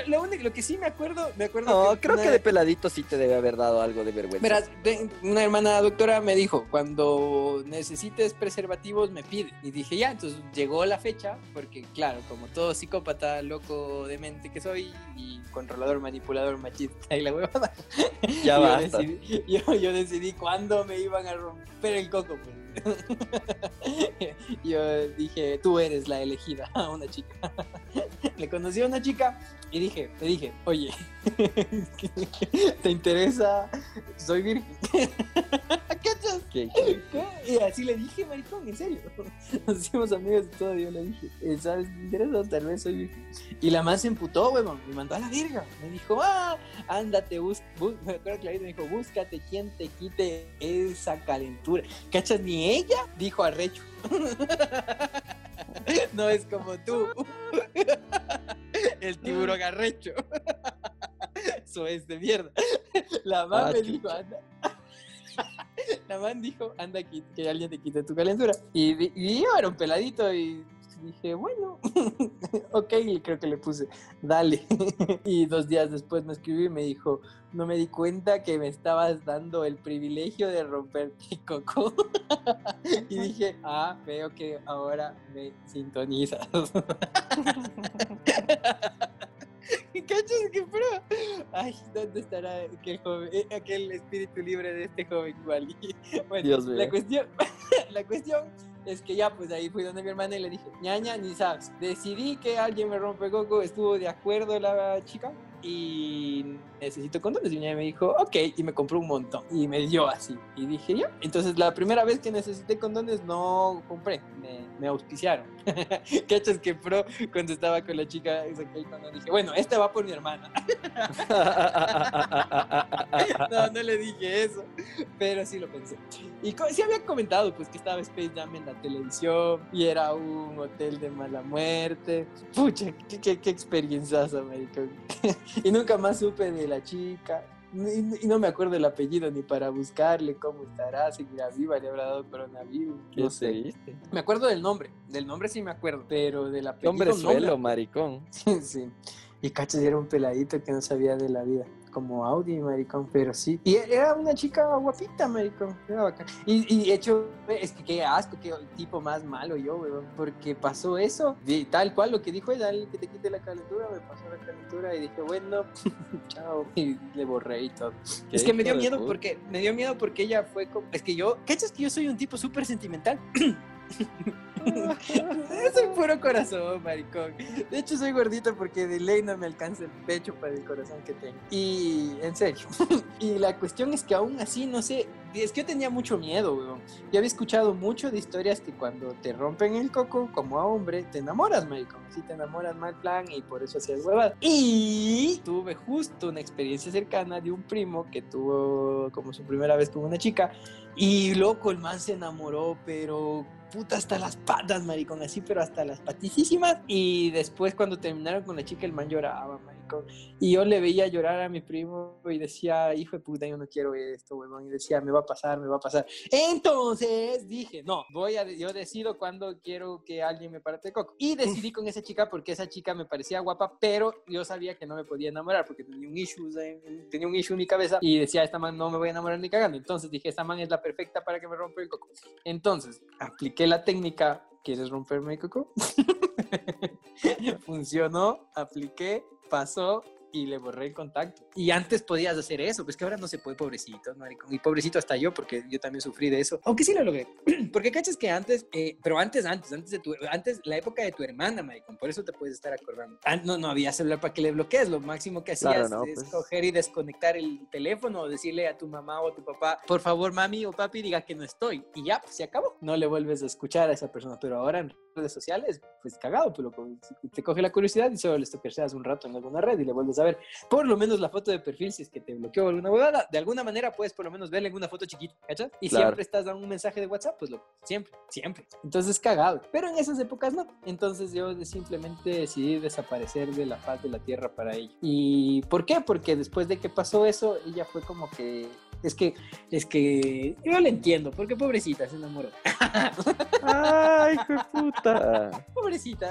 Lo, único, lo que sí me acuerdo, me acuerdo No, creo una- que de peladito sí te debe haber dado algo de vergüenza. Verás, una hermana doctora me dijo, cuando necesites preservativos me pide. Y dije, ya, entonces llegó la fecha, porque claro, como todo psicópata, loco, demente que soy, y controlador, manipulador, machista y la huevada, Ya yo, basta. decidí, yo, yo decidí cuándo me iban a romper el coco. pues. yo dije, tú eres la elegida, a una chica. Le conocí a una chica y dije, le dije, oye, ¿te interesa? Soy virgen. ¿Cachas? ¿Qué? ¿Qué? Y así le dije, maricón, en serio. Nos hicimos amigos y todo, yo le dije, eh, ¿sabes? ¿Te interesa? Tal vez soy virgen. Y la más se emputó, weón, me mandó a la verga. Me dijo, ah, ándate, bus, bus- me acuerdo que la me dijo, búscate quien te quite esa calentura. ¿Cachas? Ni ella dijo arrecho. no es como tú. El tiburón arrecho. Eso es de mierda. La mamá Ah, me dijo, anda. La man dijo, anda aquí, que alguien te quite tu calentura. Y, di- y yo era un peladito y dije, bueno, ok, y creo que le puse, dale. Y dos días después me escribió y me dijo, no me di cuenta que me estabas dando el privilegio de romperte el coco. Y dije, ah, veo que ahora me sintonizas. ¿Cachas qué pro? Ay, ¿dónde estará aquel, joven, eh, aquel espíritu libre de este joven Wally? Bueno, Dios mío. la cuestión, la cuestión es que ya, pues ahí fui donde mi hermana y le dije, ñaña, ni sabes. Decidí que alguien me rompe coco, estuvo de acuerdo la chica y necesito condones. Y mi me dijo, ok, y me compró un montón. Y me dio así. Y dije, ya. Entonces, la primera vez que necesité condones, no compré, me, me auspiciaron. ¿Cachas que pro cuando estaba con la chica? Dije, bueno, este va por mi hermana. no, no le dije eso, pero sí lo pensé. Y sí había comentado, pues, que estaba Space Jam en la televisión y era un hotel de mala muerte. Pucha, qué, qué, qué experienciaza, maricón. y nunca más supe de la chica. Y, no me acuerdo el apellido ni para buscarle cómo estará, seguirá viva, le habrá dado coronavirus. ¿Qué No sé. Me acuerdo del nombre, del nombre sí me acuerdo, pero del apellido Hombre no me suelo, maricón. sí. Y cachas era un peladito que no sabía de la vida. Como Audi, maricón, pero sí. Y era una chica guapita, maricón. Era bacán. Y, y de hecho, es que qué asco, qué tipo más malo yo, weón. Porque pasó eso, y tal cual lo que dijo ella, el que te quite la calentura, me pasó la calentura y dije, bueno, chao. Y le borré y todo. Es que me dio miedo porque, me dio miedo porque ella fue como, es que yo, ¿cachas que yo soy un tipo súper sentimental? Soy puro corazón, maricón. De hecho, soy gordito porque de ley no me alcanza el pecho para el corazón que tengo. Y en serio. y la cuestión es que aún así, no sé, es que yo tenía mucho miedo, weón. Yo había escuchado mucho de historias que cuando te rompen el coco, como a hombre, te enamoras, maricón. Sí, te enamoras mal plan y por eso hacías huevadas. Y tuve justo una experiencia cercana de un primo que tuvo como su primera vez con una chica. Y loco, el man se enamoró, pero puta hasta las patas, maricón, así, pero hasta las paticísimas. Y después cuando terminaron con la chica, el man lloraba, maricón. Y yo le veía llorar a mi primo y decía, hijo de puta, yo no quiero esto, huevón. Y decía, me va a pasar, me va a pasar. Entonces dije, no, voy a, yo decido cuándo quiero que alguien me parte el coco. Y decidí con esa chica porque esa chica me parecía guapa, pero yo sabía que no me podía enamorar porque tenía un issue, en- tenía un issue en mi cabeza y decía, esta man no me voy a enamorar ni cagando. Entonces dije, esta man es la perfecta para que me rompa el coco. Entonces, apliqué la técnica, ¿quieres romperme coco? Funcionó, apliqué, pasó y le borré el contacto. Y antes podías hacer eso, pues que ahora no se puede, pobrecito, maricón. Y pobrecito hasta yo, porque yo también sufrí de eso. Aunque sí lo logré. porque cachas que antes, eh, pero antes, antes, antes de tu, antes, la época de tu hermana, maricón, por eso te puedes estar acordando. Ah, no, no había celular para que le bloquees, lo máximo que hacías Claro, no, es pues. coger y desconectar el teléfono o decirle a tu mamá o a tu papá, por favor, mami o papi, diga que no estoy. Y ya, pues se acabó. No le vuelves a escuchar a esa persona, pero ahora redes sociales, pues cagado, pero te coge la curiosidad y solo les toqueas un rato en alguna red y le vuelves a ver por lo menos la foto de perfil si es que te bloqueó alguna huevada, de alguna manera puedes por lo menos verle en una foto chiquita, ¿cachas? Y Claro. siempre estás dando un mensaje de WhatsApp, pues lo, siempre, siempre. Entonces cagado. Pero en esas épocas no. Entonces yo simplemente decidí desaparecer de la faz de la tierra para ella. ¿Y por qué? Porque después de que pasó eso, ella fue como que... Es que, es que yo la entiendo, porque pobrecita se enamoró. Ay, hijo de puta. Pobrecita,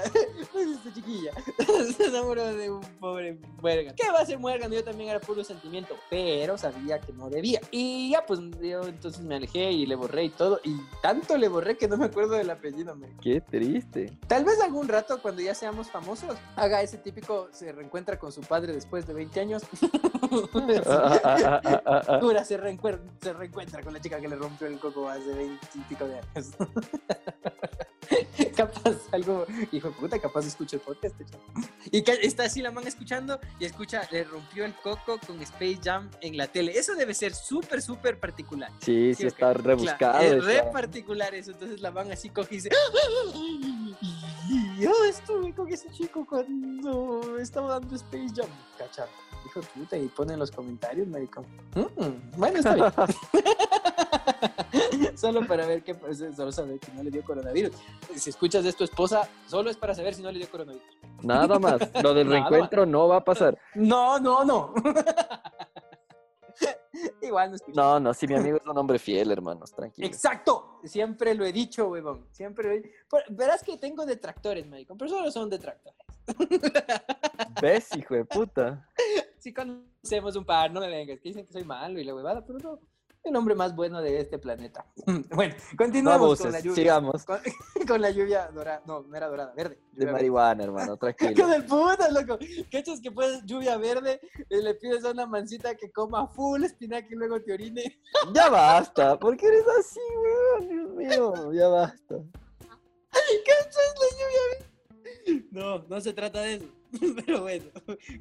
pues esta chiquilla se enamoró de un pobre muergan. ¿Qué va a ser muergan? Yo también era puro sentimiento, pero sabía que no debía. Y ya, pues yo entonces me alejé y le borré y todo. Y tanto le borré que no me acuerdo del apellido. me- Qué triste. Tal vez algún rato, cuando ya seamos famosos, haga ese típico, se reencuentra con su padre después de 20 años. Ah, ah, ah. Dura, se, reencuer- se reencuentra con la chica que le rompió el coco hace 20 y pico de años. Capaz algo, hijo de puta, capaz escucha el podcast. Y que está así la man escuchando y escucha, le rompió el coco con Space Jam en la tele. Eso debe ser súper, súper particular. Sí, sí, Sí, está rebuscado. Claro, es re está. particular eso. Entonces la van así coge y dice: Yo estuve con ese chico cuando estaba dando Space Jam. Cacha, hijo de puta, y pone en los comentarios, maricón. Mm, bueno, está bien. solo para ver que solo saber que no le dio coronavirus. Si escuchas de tu esposa, solo es para saber si no le dio coronavirus. Nada más. Lo del reencuentro no va a pasar. No, no, no. Igual no escuchas. No, no, si mi amigo es un hombre fiel, hermanos, tranquilo. Exacto, siempre lo he dicho, huevón. Siempre lo he dicho. Verás que tengo detractores, maricón, pero solo son detractores. ¿Ves, hijo de puta? Si conocemos un par, no me vengas, que dicen que soy malo y la huevada, pero no. El hombre más bueno de este planeta. Bueno, No continuamos con la lluvia. sigamos. Con, con la lluvia dorada. No, no era dorada, verde. De verde. marihuana, hermano, tranquilo. de puta, loco. ¿Cachas que puedes lluvia verde y le pides a una mancita que coma full espinaca y luego te orine? Ya basta, ¿por qué eres así, weón? Dios mío, ya basta. ¿Cachas la lluvia verde? No, no se trata de eso. Pero bueno,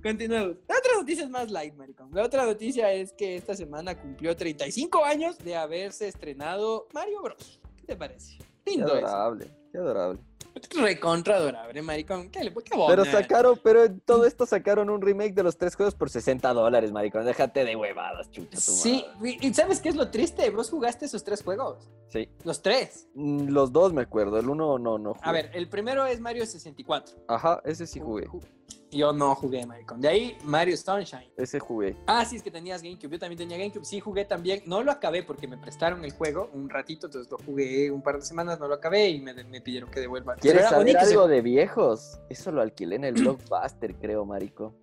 continuemos. La otra noticia es más light, maricón. La otra noticia es que esta semana cumplió 35 años de haberse estrenado Mario Bros. ¿Qué te parece? Qué Lindo eso. adorable, qué adorable. Recontra adorable, maricón. ¿Qué le qué Pero sacaron, pero en todo esto sacaron un remake de los tres juegos por 60 dólares, maricón. Déjate de huevadas, chucha tu Sí, madre. y ¿sabes qué es lo triste? Vos jugaste esos tres juegos. Sí. Los tres. Mm, Los dos me acuerdo, el uno no, no jugué. A ver, el primero es Mario 64. Ajá, ese sí jugué. Ju- Yo no jugué, maricón. De ahí Mario Sunshine. Ese jugué. Ah, sí, es que tenías GameCube. Yo también tenía GameCube. Sí, jugué también. No lo acabé porque me prestaron el juego un ratito, entonces lo jugué un par de semanas, no lo acabé y me, me pidieron que devuelva. ¿Quieres saber bonito algo de viejos? Eso lo alquilé en el Blockbuster, creo, marico.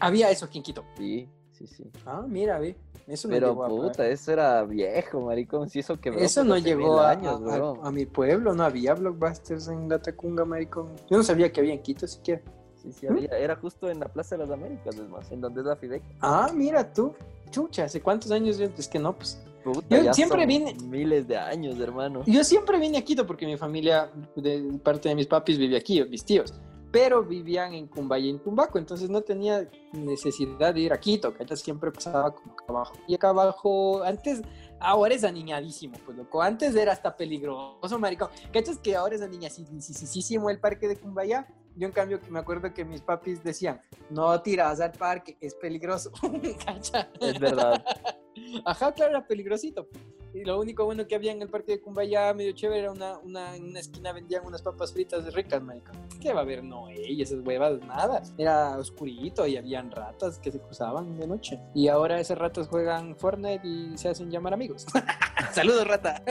Había eso, Quinquito. Sí, sí, sí. Ah, mira, ve. Eso no Pero llegó a- puta, eso era viejo, maricón. Si eso quebró. Eso por no llegó a, años, a- a mi pueblo, no había blockbusters en la Tacunga, maricón. Yo no sabía que había en Quito siquiera. Sí, sí, había. Era justo en la Plaza de las Américas, es más, en donde es la Fidec. Ah, mira tú. Chucha, ¿hace cuántos años? yo- Es que no, pues. Puta, Yo siempre vine- Miles de años, hermano. Yo siempre vine a Quito porque mi familia, de parte de mis papis, vivía aquí, mis tíos. Pero vivían en Cumbaya y en Tumbaco, entonces no tenía necesidad de ir a Quito, que siempre pasaba como acá abajo. Y acá abajo, antes, ahora es aniñadísimo, pues loco. Antes era hasta peligroso, maricón. ¿Cachas que ahora es aniñadísimo el parque de Cumbaya? Yo en cambio que me acuerdo que mis papis decían, no tiras al parque, es peligroso. Es verdad. Ajá, claro, era peligrosito. Y lo único bueno que había en el parque de Cumbaya, medio chévere, era una, una, en una esquina vendían unas papas fritas ricas, marico. ¿Qué va a haber? No, ey, esas huevas, nada. Era oscurito y habían ratas que se cruzaban de noche. Y ahora esas ratas juegan Fortnite y se hacen llamar amigos. Saludos, rata.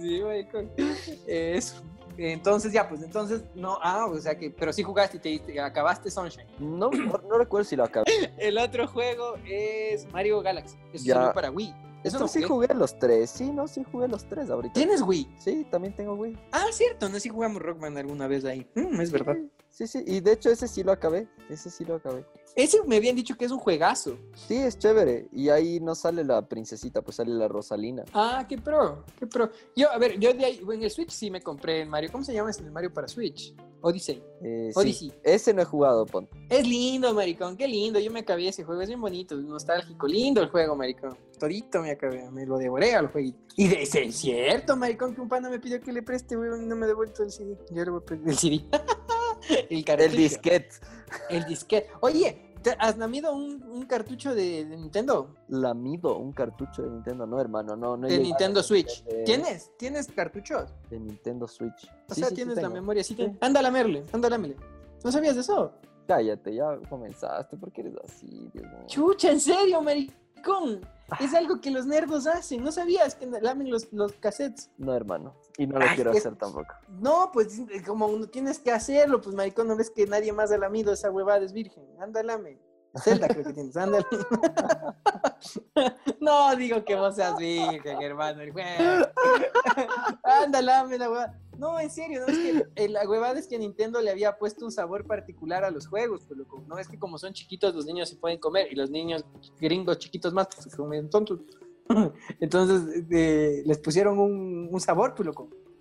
Sí, marico. Eso. Entonces ya, pues entonces no, ah, o sea que, pero sí jugaste y te, te acabaste Sunshine. No, no, no recuerdo si lo acabé. El otro juego es Mario Galaxy. Eso Ya. salió para Wii. Eso no sí jugué. los tres. Sí, no, sí jugué los tres ahorita. ¿Tienes Wii? Sí, también tengo Wii. Ah, cierto, no sí jugamos Rockman alguna vez ahí. Mm, es verdad. Sí, sí, y de hecho ese sí lo acabé. Ese sí lo acabé. Ese me habían dicho que es un juegazo. Sí, es chévere. Y ahí no sale la princesita, pues sale la Rosalina. Ah, qué pro, qué pro. Yo, a ver, yo de ahí, en el Switch sí me compré el Mario. ¿Cómo se llama ese Mario para Switch? Odyssey. Eh, sí, Odyssey. ese no he jugado, pon. Es lindo, maricón, qué lindo. Yo me acabé ese juego, es bien bonito, nostálgico, lindo el juego, maricón. Todito me acabé, me lo devoré al jueguito. Y de ese es cierto, maricón, que un pana me pidió que le preste, weón, y no me ha devuelto el CD. Yo le voy a pedir el CD. el. El disquete. El disquete. Oye, ¿te ¿has namido un, un cartucho de, de Nintendo? Lamido, un cartucho de Nintendo. No, hermano, no. no De Nintendo Switch. de- ¿Tienes? ¿Tienes cartuchos? De Nintendo Switch. O Sí, sea, sí, sí tienes la memoria así. Sí. te- Anda lamerle, anda lamerle. ¿No sabías de eso? Cállate, ya comenzaste. ¿Por qué eres así, Dios mío? Chucha, en serio, maricón. Es algo que los nerdos hacen. ¿No sabías que lamen los, los cassettes? No, hermano. Y no lo Ay, quiero es- hacer tampoco. No, pues como uno tienes que hacerlo, pues maricón, no ves que nadie más ha lamido esa huevada, es virgen. Anda, lame. Zelda creo que tienes, ándale. No, digo que vos seas virgen, hermano, el juego. Anda, lame la huevada. No, en serio, no es que la huevada es que Nintendo le había puesto un sabor particular a los juegos, loco. No es que como son chiquitos los niños se pueden comer y los niños gringos chiquitos más pues, se comen tontos. Entonces eh, les pusieron un, sabor, pues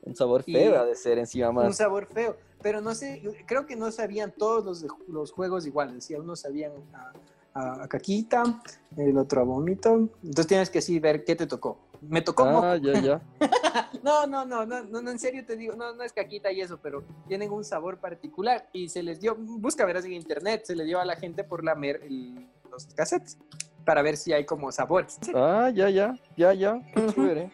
Un sabor Y- feo ha de ser encima un más. sabor feo. Pero no sé, creo que no sabían todos los, los juegos igual. Decía, unos sabían a, a- a caquita, el otro a vómito. Entonces tienes que sí ver qué te tocó. Me tocó moco. Ah, ya, ya. No, no, no, no, no, en serio te digo, no, no es caquita y eso, pero tienen un sabor particular y se les dio, busca verás en internet, se le dio a la gente por lamer el- los cassettes para ver si hay como sabores. Ah, ya, ya. Ya, ya. Qué chévere.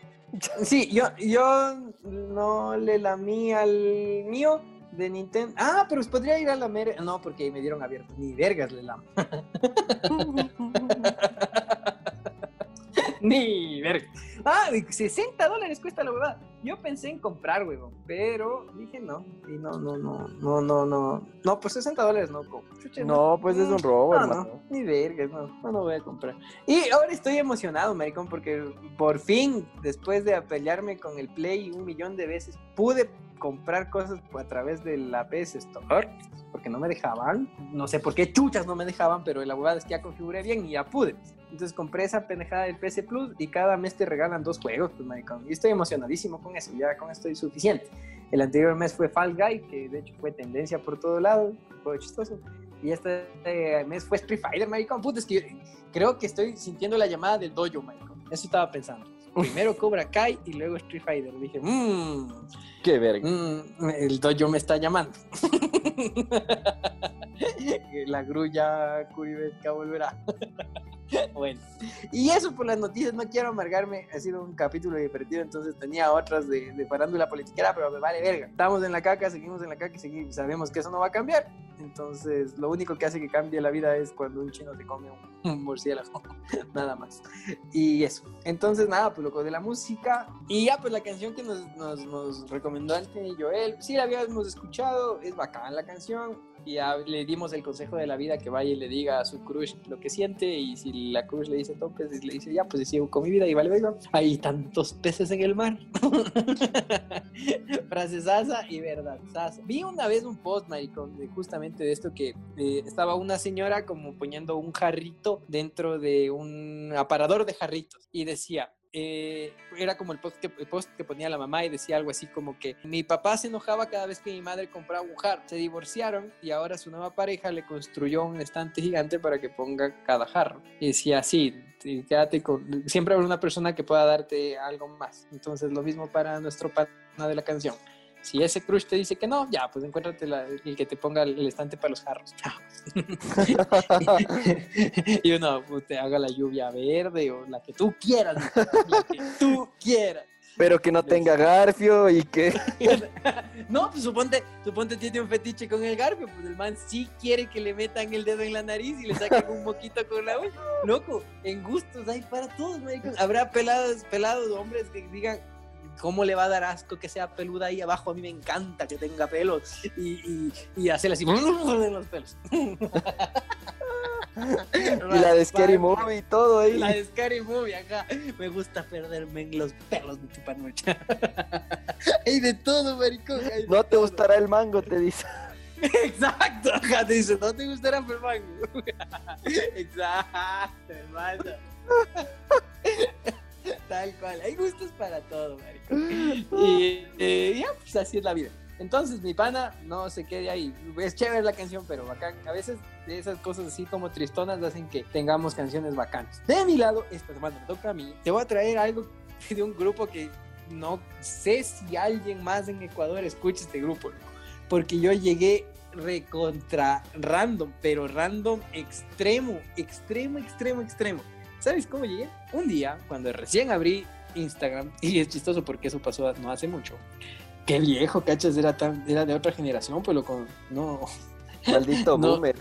Sí, yo, yo no le lamí al mío de Nintendo. Ah, pero podría ir a lamer. No, porque me dieron abierto. Ni vergas le lamo. Ni vergas. Ah, y 60 dólares cuesta la huevada. Yo pensé en comprar, huevón, pero dije no. Y no, no, no, no, no, no. No, pues 60 dólares no. chucha, No, pues es un robo, no, hermano. no, ni vergas, no, no, no voy a comprar. Y ahora estoy emocionado, maricón, porque por fin, después de pelearme con el Play un millón de veces, pude comprar cosas a través de la PS Store, porque no me dejaban. No sé por qué chuchas no me dejaban, pero la huevada es que ya configuré bien y ya pude. Entonces compré esa pendejada del PC Plus y cada mes te regalan dos juegos, pues, maricón. Y estoy emocionadísimo con eso, ya con esto es suficiente. El anterior mes fue Fall Guy, que de hecho fue tendencia por todo lado, fue chistoso. Y este eh, mes fue Street Fighter, maricón. Puta, es que creo que estoy sintiendo la llamada del dojo, maricón. Eso estaba pensando. Primero Cobra Kai y luego Street Fighter. Dije, mmm, Qué verga. Mm, el dojo me está llamando. la grulla curibesca volverá. bueno, y eso por las noticias, no quiero amargarme, ha sido un capítulo divertido, entonces tenía otras de, de farándula politiquera, pero me vale verga. Estamos en la caca, seguimos en la caca y seguimos, sabemos que eso no va a cambiar. Entonces, lo único que hace que cambie la vida es cuando un chino te come un murciélago, nada más. Y eso. Entonces, nada, pues loco de la música. Y ya, pues la canción que nos, nos, nos recomendó antes Joel, sí la habíamos escuchado, es bacán la canción. Y ya le dimos el consejo de la vida que vaya y le diga a su crush lo que siente. Y si la crush le dice topes, le dice ya, pues sigo con mi vida y vale, venga. Hay tantos peces en el mar. Frase sasa y verdad sasa. Vi una vez un post, maricón, de justamente de esto que eh, estaba una señora como poniendo un jarrito dentro de un aparador de jarritos y decía, eh, era como el post, que, ponía la mamá y decía algo así como que mi papá se enojaba cada vez que mi madre compraba un jarro. Se divorciaron y ahora su nueva pareja le construyó un estante gigante para que ponga cada jarro. Y decía, sí, quédate. Siempre habrá una persona que pueda darte algo más. Entonces lo mismo para nuestro pana de la canción. Si ese crush te dice que no, ya, pues encuéntrate la- el que te ponga el estante para los jarros. Y uno pues, te haga la lluvia verde o la que tú quieras, la que tú quieras. Pero que no tenga garfio y que... No, pues suponte, suponte tiene un fetiche con el garfio, pues el man sí quiere que le metan el dedo en la nariz y le saquen un moquito con la uña. Loco, en gustos hay para todos, maricón. Habrá pelados, pelados hombres que digan cómo le va a dar asco que sea peluda ahí abajo. A mí me encanta que tenga pelos y, y, y hacerle así en los pelos. y la de Scary. Movie y todo ahí. La de Scary Movie acá. Me gusta perderme en los pelos de chupanucha. Hay de todo, maricón. de No te todo. gustará el mango, te dice. Exacto, ajá, te dice, no te gustará el mango. Exacto, hermano. Tal cual, hay gustos para todo, marico. Y eh, ya, pues así es la vida. Entonces, mi pana no se quede ahí. Es chévere la canción, pero bacán. A veces de esas cosas así como tristonas hacen que tengamos canciones bacanas. De mi lado, esta semana me toca a mí. Te voy a traer algo de un grupo que no sé si alguien más en Ecuador escucha este grupo, porque yo llegué recontra random, pero random extremo, extremo, extremo, extremo. ¿Sabes cómo llegué? Un día, cuando recién abrí Instagram, y es chistoso porque eso pasó no hace mucho. Qué viejo, cachas, era, tan, era de otra generación, pues loco, no, Maldito No. boomer.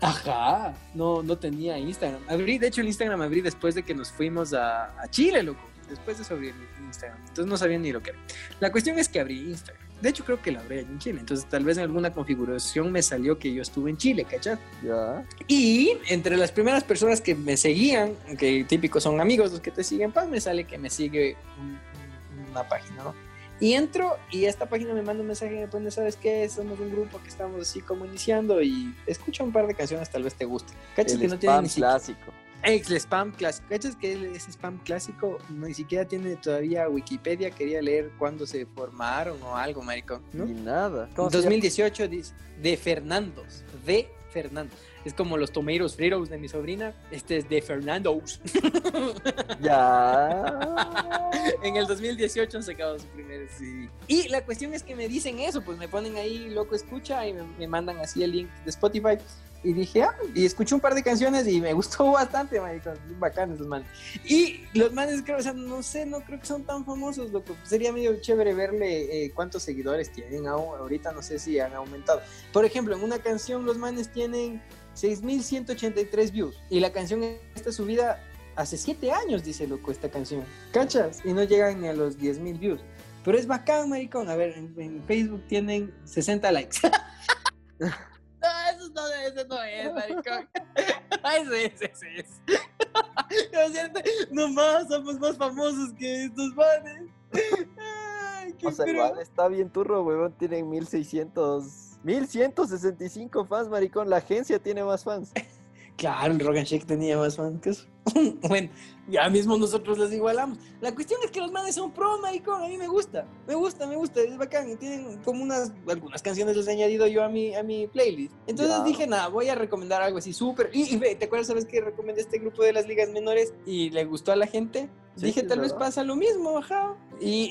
Ajá, no, no tenía Instagram. Abrí, de hecho, el Instagram abrí después de que nos fuimos a, a Chile, loco. Después de eso abrí el Instagram. Entonces no sabía ni lo que era. La cuestión es que abrí Instagram. De hecho, creo que la abrí allá en Chile. Entonces, tal vez en alguna configuración me salió que yo estuve en Chile, ¿cachai? Y entre las primeras personas que me seguían, que típicos son amigos los que te siguen, pues me sale que me sigue un- un- una página, ¿no? Y entro y esta página me manda un mensaje y me pone, ¿sabes qué? Somos un grupo que estamos así como iniciando y escucha un par de canciones, tal vez te guste. ¿Cachas El que no tiene spam ni siquiera... clásico. Ex, el spam clásico. ¿Cachas que ese spam clásico ni siquiera tiene todavía Wikipedia? Quería leer cuándo se formaron o algo, maricón, ¿no? Y nada. ¿Cómo se llama? 2018 dice de Fernandos, de Fernando. Es como los Tomatoes Fritos de mi sobrina. Este es de Fernandos. Ya. en el 2018 han sacado su primer CD. Y la cuestión es que me dicen eso, pues me ponen ahí loco escucha y me, me mandan así el link de Spotify. Y dije, ah, y escuché un par de canciones y me gustó bastante, maricón. Bien bacanes esos manes. Y los manes, creo, o sea, no sé, no creo que son tan famosos, loco. Sería medio chévere verle eh, cuántos seguidores tienen. Ahorita no sé si han aumentado. Por ejemplo, en una canción los manes tienen 6.183 views. Y la canción está subida hace 7 años, dice loco, esta canción. ¿Cachas? Y no llegan ni a los 10.000 views. Pero es bacán, maricón. A ver, en, en Facebook tienen 60 likes. no, eso no, es, maricón. ese es, ese es. Lo siento, nomás somos más famosos que estos manes. Ay, qué O sea, igual está bien turro, huevón. Tienen 1600. 1165 fans, maricón. La agencia tiene más fans. Claro, el Rogan Shake tenía más fans que eso. bueno, ya mismo nosotros les igualamos. La cuestión es que los manes son pro, maricón. A mí me gusta, me gusta, me gusta, es bacán. Y tienen como unas, algunas canciones les he añadido yo a mi, a mi playlist. Entonces dije, nada, voy a recomendar algo así súper. Y, y ¿te acuerdas, sabes que recomendé este grupo de las ligas menores y le gustó a la gente? Sí, dije, tal vez pasa lo mismo, ajá. Y,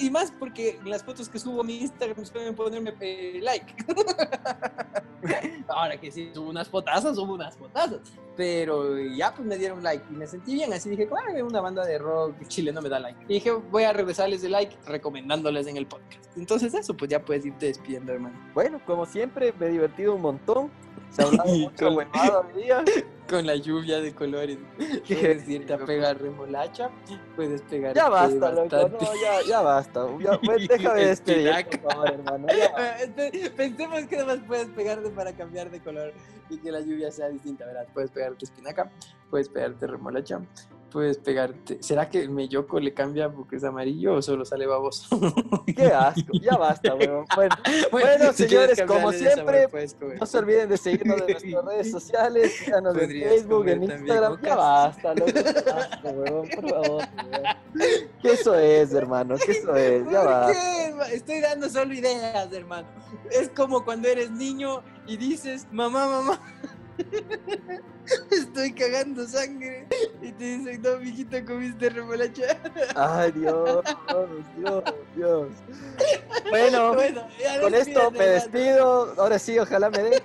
y, más porque las fotos que subo a mi Instagram suelen ponerme eh, like. Ahora que sí, subo unas fotazas, subo unas fotazas. Pero ya pues me dieron like y me sentí bien. Así dije, claro, una banda de rock chileno me da like. Y dije, voy a regresarles de like recomendándoles en el podcast. Entonces eso, pues ya puedes irte despidiendo, hermano. Bueno, como siempre, me he divertido un montón. Se ha hablado hoy día. Con la lluvia de colores. Puedes irte a pegar remolacha, puedes pegar Ya basta, loco. No, ya, ya basta. Ya, por favor, hermano. Ya. Este, Pensemos que nada más puedes pegarte para cambiar de color y que la lluvia sea distinta, ¿verdad? Puedes pegarte espinaca, puedes pegarte remolacha, puedes pegarte... ¿Será que el melloco le cambia porque es amarillo o solo sale baboso? Qué asco. Ya basta, weón. Bueno, Bueno, si señores, como sabor, siempre, comer. no se olviden de seguirnos en nuestras redes sociales, síganos en Facebook, en Instagram. Ya basta, loco. Basta, weón, por favor. weón. ¿Qué eso es, hermano? ¿Qué eso es? Ya ¿Por basta. qué? Estoy dando solo ideas, hermano. Es como cuando eres niño y dices, mamá, mamá, estoy cagando sangre. Y te dicen, no, mijito, comiste remolacha. Ay, Dios, Dios, Dios. Bueno, con esto me despido. Ahora sí, ojalá me den.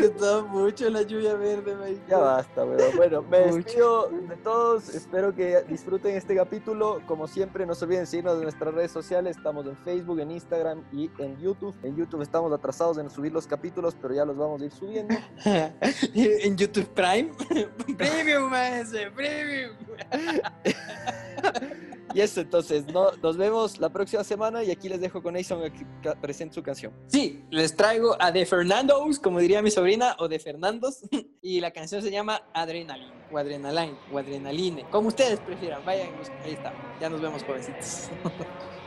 Está mucho la lluvia verde, maricón. Ya basta, weón. Bueno, me Mucho. despido de todos. Espero que disfruten este capítulo. Como siempre, no se olviden seguirnos en nuestras redes sociales. Estamos en Facebook, en Instagram y en YouTube. En YouTube estamos atrasados en subir los capítulos, pero ya los vamos a ir subiendo. en YouTube Prime. Premium, maestro, premium. Y eso, entonces, no, nos vemos la próxima semana y aquí les dejo con Nason a que presente su canción. Sí, les traigo a The Fernandos, como diría mi sobrina, o de Fernandos. Y la canción se llama Adrenaline, o Adrenaline, o Adrenaline. Como ustedes prefieran, vayan, ahí está. Ya nos vemos, jovencitos.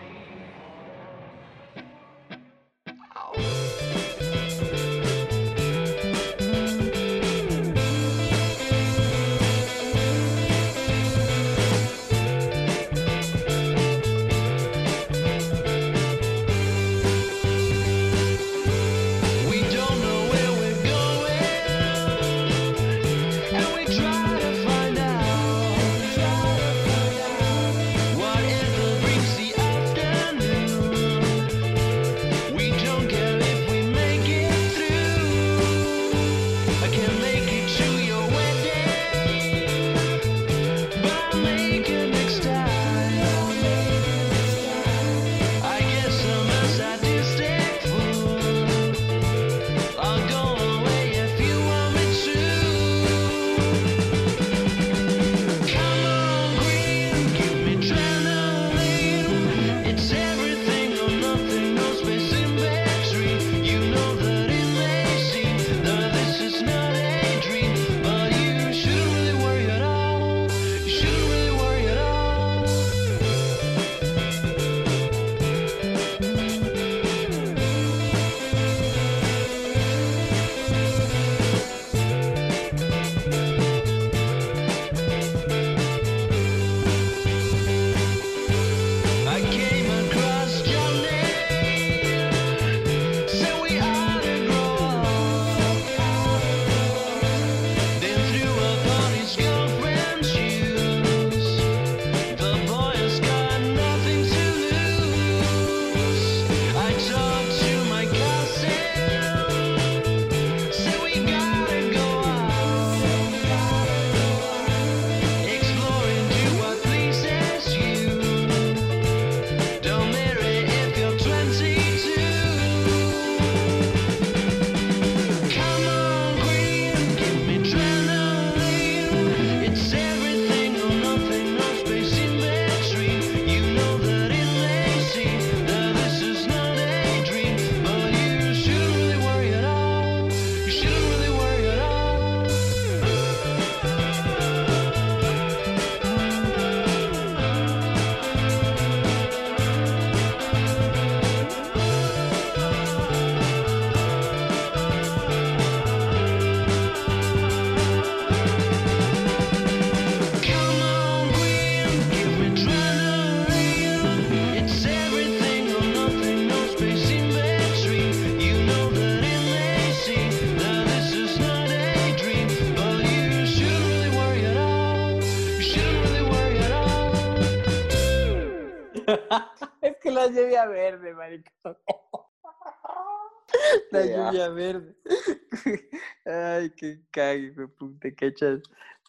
lluvia verde. Ay, qué cague, puta, cachas.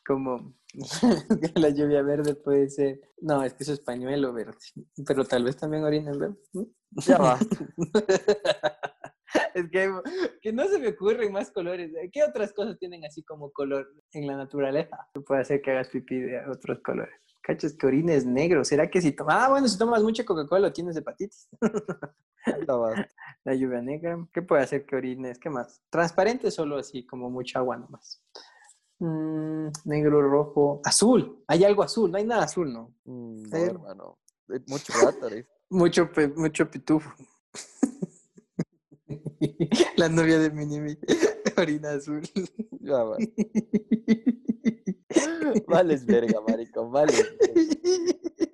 Como la lluvia verde puede ser. No, es que eso es pañuelo verde. Pero tal vez también orina en verde. Ya va. Es que, que no se me ocurren más colores. ¿Qué otras cosas tienen así como color en la naturaleza? Que puede hacer que hagas pipí de otros colores. Cachas que orines negro. ¿Será que si tomas... Ah, bueno, si tomas mucha Coca-Cola tienes hepatitis. La lluvia negra. ¿Qué puede hacer que orines? ¿Qué más? Transparente solo así, como mucha agua nomás. Mm, negro, rojo, azul. Hay algo azul. No hay nada azul, ¿no? Mm, No, hermano. Eh, Mucho Gatorade. Mucho, pe- mucho pitufo. La novia de Minimi. Orina azul. Ya va. Vales verga, marico. Vales verga.